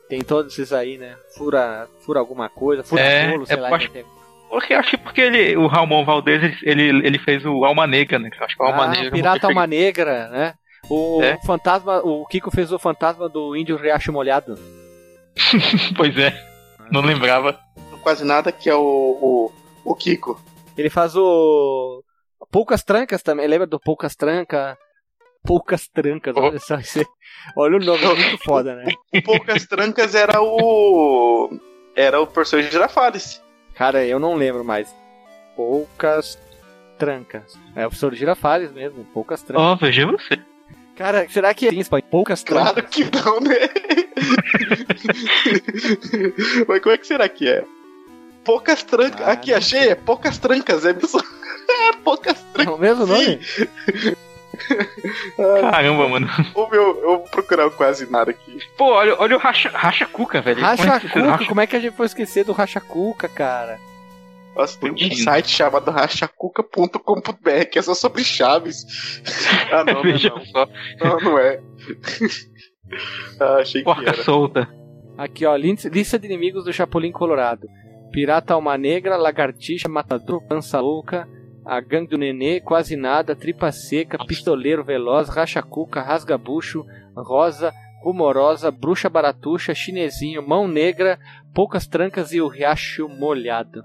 Tem todos esses aí, né? Fura, fura alguma coisa, fura É, bolo, sei é, lá. eu acho- tem- Porque acho que porque ele, o Ramon Valdez, ele, ele, ele fez o Alma Negra, né? Acho que o Alma Ah, Negra. é Pirata Alma Negra, né? O É. fantasma, o Kiko fez o fantasma do índio Riacho Molhado. pois é. Não lembrava. quase nada, que é o, o, O Kiko. Ele faz o. Poucas Trancas também. Lembra do Poucas Trancas? Poucas Trancas, olha só. esse- Olha o nome, é muito foda, né? O Poucas Trancas era o. Era o professor Girafales. Cara, eu não lembro mais. Poucas Trancas. É o professor Girafales mesmo, Poucas Trancas. Ó, veja você. Cara, será que é em espanhol? Poucas Trancas? Claro que não, né? Mas como é que será que é? Poucas trancas. Ah, Aqui, achei, é poucas trancas. É mesmo. É poucas É trancas. o mesmo nome? Caramba, mano. Ô, meu, eu vou procurar o quase nada aqui. Pô, olha, olha o Racha, Racha Cuca, velho. Como é Racha Cuca, como é que a gente foi esquecer do Racha Cuca, cara? Nossa, tem um site chamado rachacuca.com.br que é só sobre chaves. Ah, não, não, é não. só. Não, não é. Ah, achei que Porca era. solta. Aqui, ó, lista de inimigos do Chapolin Colorado. Pirata Alma Negra, Lagartixa, Matador, Pança Louca, a Gangue do Nenê, Quase Nada, Tripa Seca, Pistoleiro Veloz, Racha-Cuca, Rasgabucho, Rosa, Rumorosa, Bruxa Baratuxa, Chinesinho, Mão Negra, Poucas Trancas e o Riacho Molhado.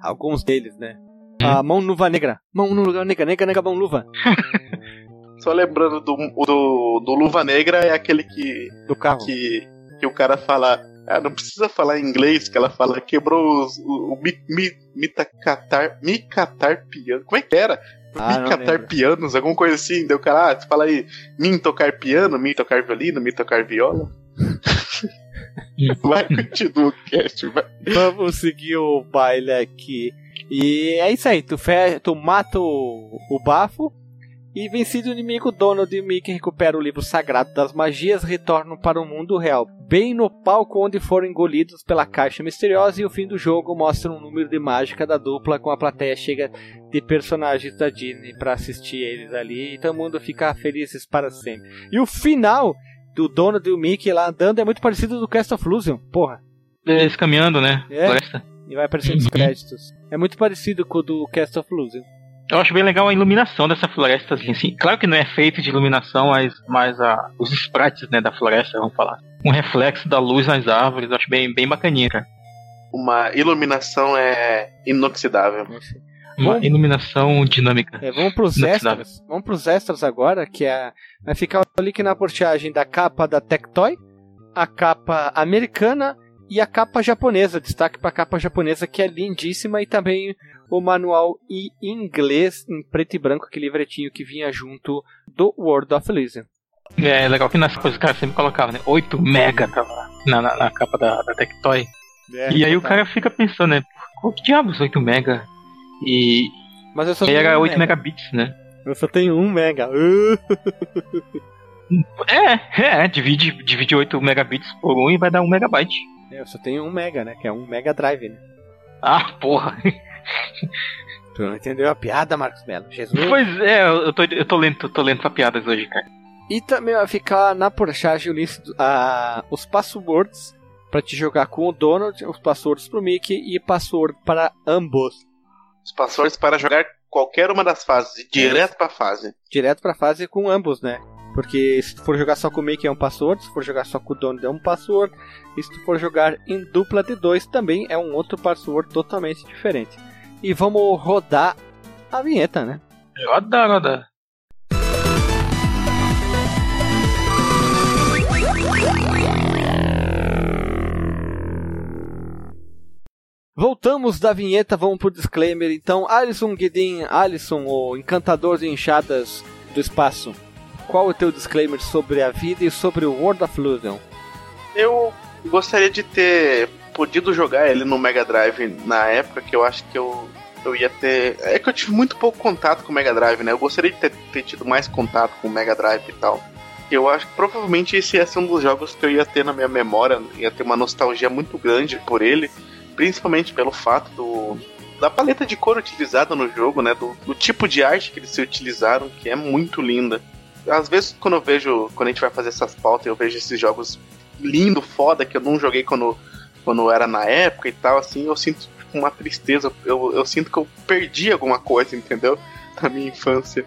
Alguns deles, né? A Mão Luva Negra. Mão Luva Negra, Negra, Negra, Mão Luva. Só lembrando do, do, do Luva Negra é aquele que, Do carro. que, que o cara fala. Ah, não precisa falar em inglês, que ela fala, quebrou os, o, o mi, mi, mitacatar, micatarpiano. Como é que era? Ah, não Micatarpianos, alguma coisa assim. Deu o cara, ah, você fala aí, mim tocar piano, mim tocar violino, mim tocar viola. Vai, continua o cast, vai. Vamos seguir o baile aqui. E é isso aí, tu, fe... tu mata o... o bafo e vencido o inimigo, Donald e Mickey recuperam o livro sagrado das magias e retornam para o mundo real, bem no palco onde foram engolidos pela caixa misteriosa e o fim do jogo mostra um número de mágica da dupla com a plateia chega de personagens da Disney para assistir eles ali e todo mundo fica felizes para sempre. E o final do Donald e o Mickey lá andando é muito parecido do Cast of Illusion, porra. Eles caminhando, né? É. Floresta. E vai aparecer nos Uhum. créditos. É muito parecido com o do Cast of Illusion. Eu acho bem legal a iluminação dessa floresta, assim, assim. Claro que não é feito de iluminação, mas, mas a, os sprites, né, da floresta, vamos falar. Um reflexo da luz nas árvores, eu acho bem, bem bacaninha, cara. Uma iluminação é inoxidável. Uma Bom. iluminação dinâmica. É, vamos pros Não extras. Vamos pros extras agora, que é. Vai ficar o link na portagem da capa da Tectoy, a capa americana e a capa japonesa. Destaque para a capa japonesa, que é lindíssima, e também o manual em inglês, em preto e branco, aquele livretinho que vinha junto do World of Elysium. É legal que nas coisas os caras sempre colocavam, né? 8 mega tava na, na, na capa da, da Tectoy. É, e aí o cara fica pensando, né? Qual que diabos 8 mega? E, Mas eu só e tenho era um 8 mega. megabits, né? Eu só tenho um mega. Uh. É, é, divide, divide 8 megabits por 1 e vai dar 1 megabyte. Eu só tenho um mega, né? Que é um mega drive, né? Ah, porra. Tu não entendeu a piada, Marcos Melo? Jesus. Pois é, eu tô, eu tô lento, tô lento pra piadas hoje, cara. E também vai ficar na porchagem o link do- a- os passwords pra te jogar com o Donald, os passwords pro Mickey e password para ambos. Os passwords para jogar qualquer uma das fases, direto pra fase. Direto pra fase com ambos, né? Porque se tu for jogar só com o Mickey é um password, se for jogar só com o Donald é um password, e se tu for jogar em dupla de dois também é um outro password totalmente diferente. E vamos rodar a vinheta, né? Roda, roda. Voltamos da vinheta, vamos pro disclaimer. Então, Alisson Guedin, Alisson, o encantador de enxadas do espaço. Qual é o teu disclaimer sobre a vida e sobre o World of Illusion? Eu gostaria de ter podido jogar ele no Mega Drive na época que eu acho que eu, eu ia ter. É que eu tive muito pouco contato com o Mega Drive, né? Eu gostaria de ter, ter tido mais contato com o Mega Drive e tal. Eu acho que provavelmente esse ia ser um dos jogos que eu ia ter na minha memória, ia ter uma nostalgia muito grande por ele, principalmente pelo fato do, da paleta de cor utilizada no jogo, né? Do, do tipo de arte que eles se utilizaram, que é muito linda. Às vezes, quando eu vejo, quando a gente vai fazer essas pautas, eu vejo esses jogos lindo, foda, que eu não joguei quando, quando era na época e tal, assim, eu sinto tipo, uma tristeza. Eu, eu sinto que eu perdi alguma coisa, entendeu? Da minha infância.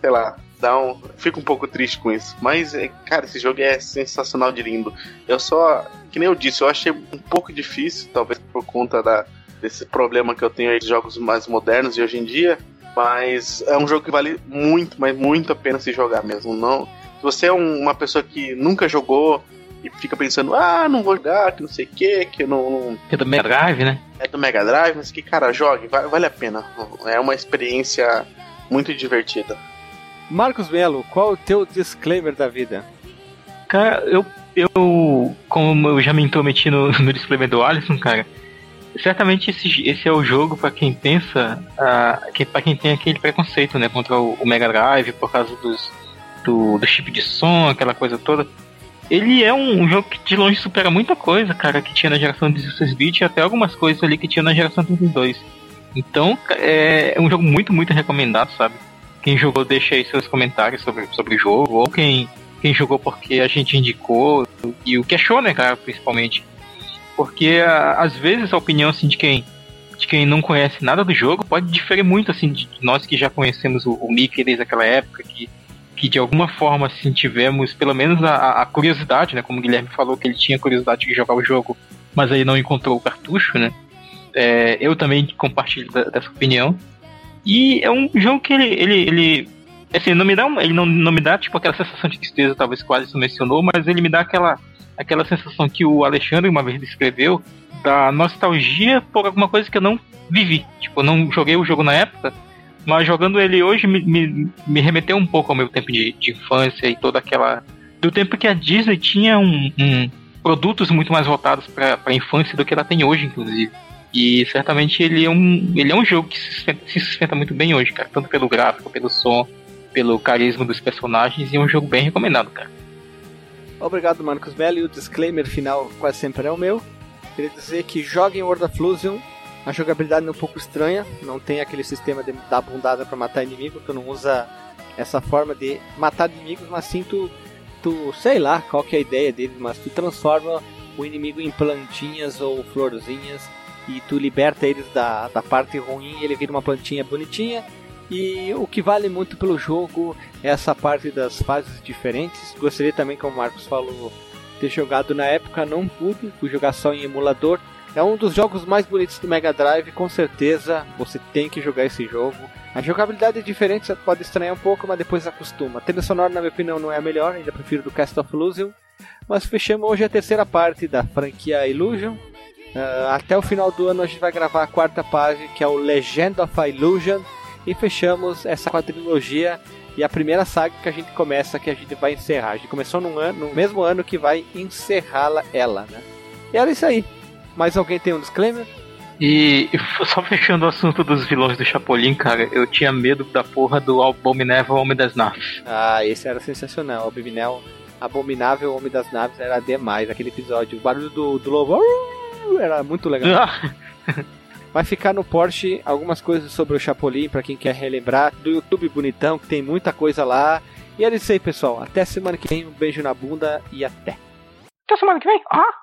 Sei lá, um. Fico um pouco triste com isso. Mas, é, cara, esse jogo é sensacional de lindo. Eu só. Que nem eu disse, eu achei um pouco difícil, talvez por conta da, desse problema que eu tenho aí de jogos mais modernos de hoje em dia. Mas é um jogo que vale muito, mas muito a pena se jogar mesmo. Não, se você é um, uma pessoa que nunca jogou e fica pensando, ah, não vou jogar, que não sei o que, que não, não. É do Mega Drive, né? É do Mega Drive, mas que, cara, jogue, vale a pena. É uma experiência muito divertida. Marcos Melo, qual o teu disclaimer da vida? Cara, eu, eu como eu já me intrometi no, no disclaimer do Alisson, cara, certamente esse, esse é o jogo para quem pensa, uh, que, para quem tem aquele preconceito, né, contra o, o Mega Drive por causa dos, do, do chip de som, aquela coisa toda. Ele é um, um, jogo que de longe supera muita coisa, cara, que tinha na geração 16-bit e até algumas coisas ali que tinha na geração 32. Então, é, é um jogo muito, muito recomendado, sabe? Quem jogou, deixa aí seus comentários sobre, sobre o jogo, ou quem, quem jogou porque a gente indicou, e o que achou, né, cara, principalmente. Porque às vezes a opinião assim, de quem de quem não conhece nada do jogo pode diferir muito assim de nós que já conhecemos o, o Mickey desde aquela época, que, que de alguma forma assim, tivemos pelo menos a, a curiosidade, né? Como o Guilherme falou que ele tinha curiosidade de jogar o jogo, mas aí não encontrou o cartucho, né? É, eu também compartilho dessa opinião. E é um jogo que ele, ele, ele assim, não me dá ele não, não me dá tipo aquela sensação de tristeza, talvez quase isso mencionou, mas ele me dá aquela aquela sensação que o Alexandre uma vez descreveu da nostalgia por alguma coisa que eu não vivi. Tipo, eu não joguei o jogo na época, mas jogando ele hoje me, me, me remeteu um pouco ao meu tempo de, de, infância e toda aquela. Do tempo que a Disney tinha um, um produtos muito mais voltados para a infância do que ela tem hoje, inclusive. E certamente ele é um, ele é um jogo que se sustenta, se sustenta muito bem hoje, cara. Tanto pelo gráfico, pelo som, pelo carisma dos personagens, e é um jogo bem recomendado, cara. Obrigado, Marcos Mello. E o disclaimer final quase sempre é o meu. Queria dizer que joguem World of Illusion. A jogabilidade é um pouco estranha. Não tem aquele sistema de dar bundada para matar inimigo. Tu não usa essa forma de matar inimigos, mas sim tu, tu sei lá qual que é a ideia deles, mas tu transforma o inimigo em plantinhas ou florzinhas e tu liberta eles da, da parte ruim ele vira uma plantinha bonitinha. E o que vale muito pelo jogo é essa parte das fases diferentes. Gostaria também, como o Marcos falou, ter jogado na época, não pude, fui jogar só em emulador. É um dos jogos mais bonitos do Mega Drive, com certeza você tem que jogar esse jogo. A jogabilidade é diferente, você pode estranhar um pouco, mas depois acostuma. A trilha sonora, na minha opinião, não é a melhor, ainda prefiro do Cast of Illusion. Mas fechamos hoje a terceira parte da franquia Illusion. Uh, até o final do ano a gente vai gravar a quarta página, que é o Legend of Illusion. E fechamos essa quadrilogia e a primeira saga que a gente começa, que a gente vai encerrar. A gente começou num ano, no mesmo ano que vai encerrá-la ela, né? E era isso aí. Mais alguém tem um disclaimer? E só fechando o assunto dos vilões do Chapolin, cara, eu tinha medo da porra do Abominável Homem das Naves. Ah, esse era sensacional. O Abominável, Abominável Homem das Naves era demais. Aquele episódio, o barulho do, do lobo era muito legal. Vai ficar no Porsche algumas coisas sobre o Chapolin para quem quer relembrar do YouTube bonitão que tem muita coisa lá. E é isso aí, pessoal. Até semana que vem. Um beijo na bunda e até. Até semana que vem. Ah!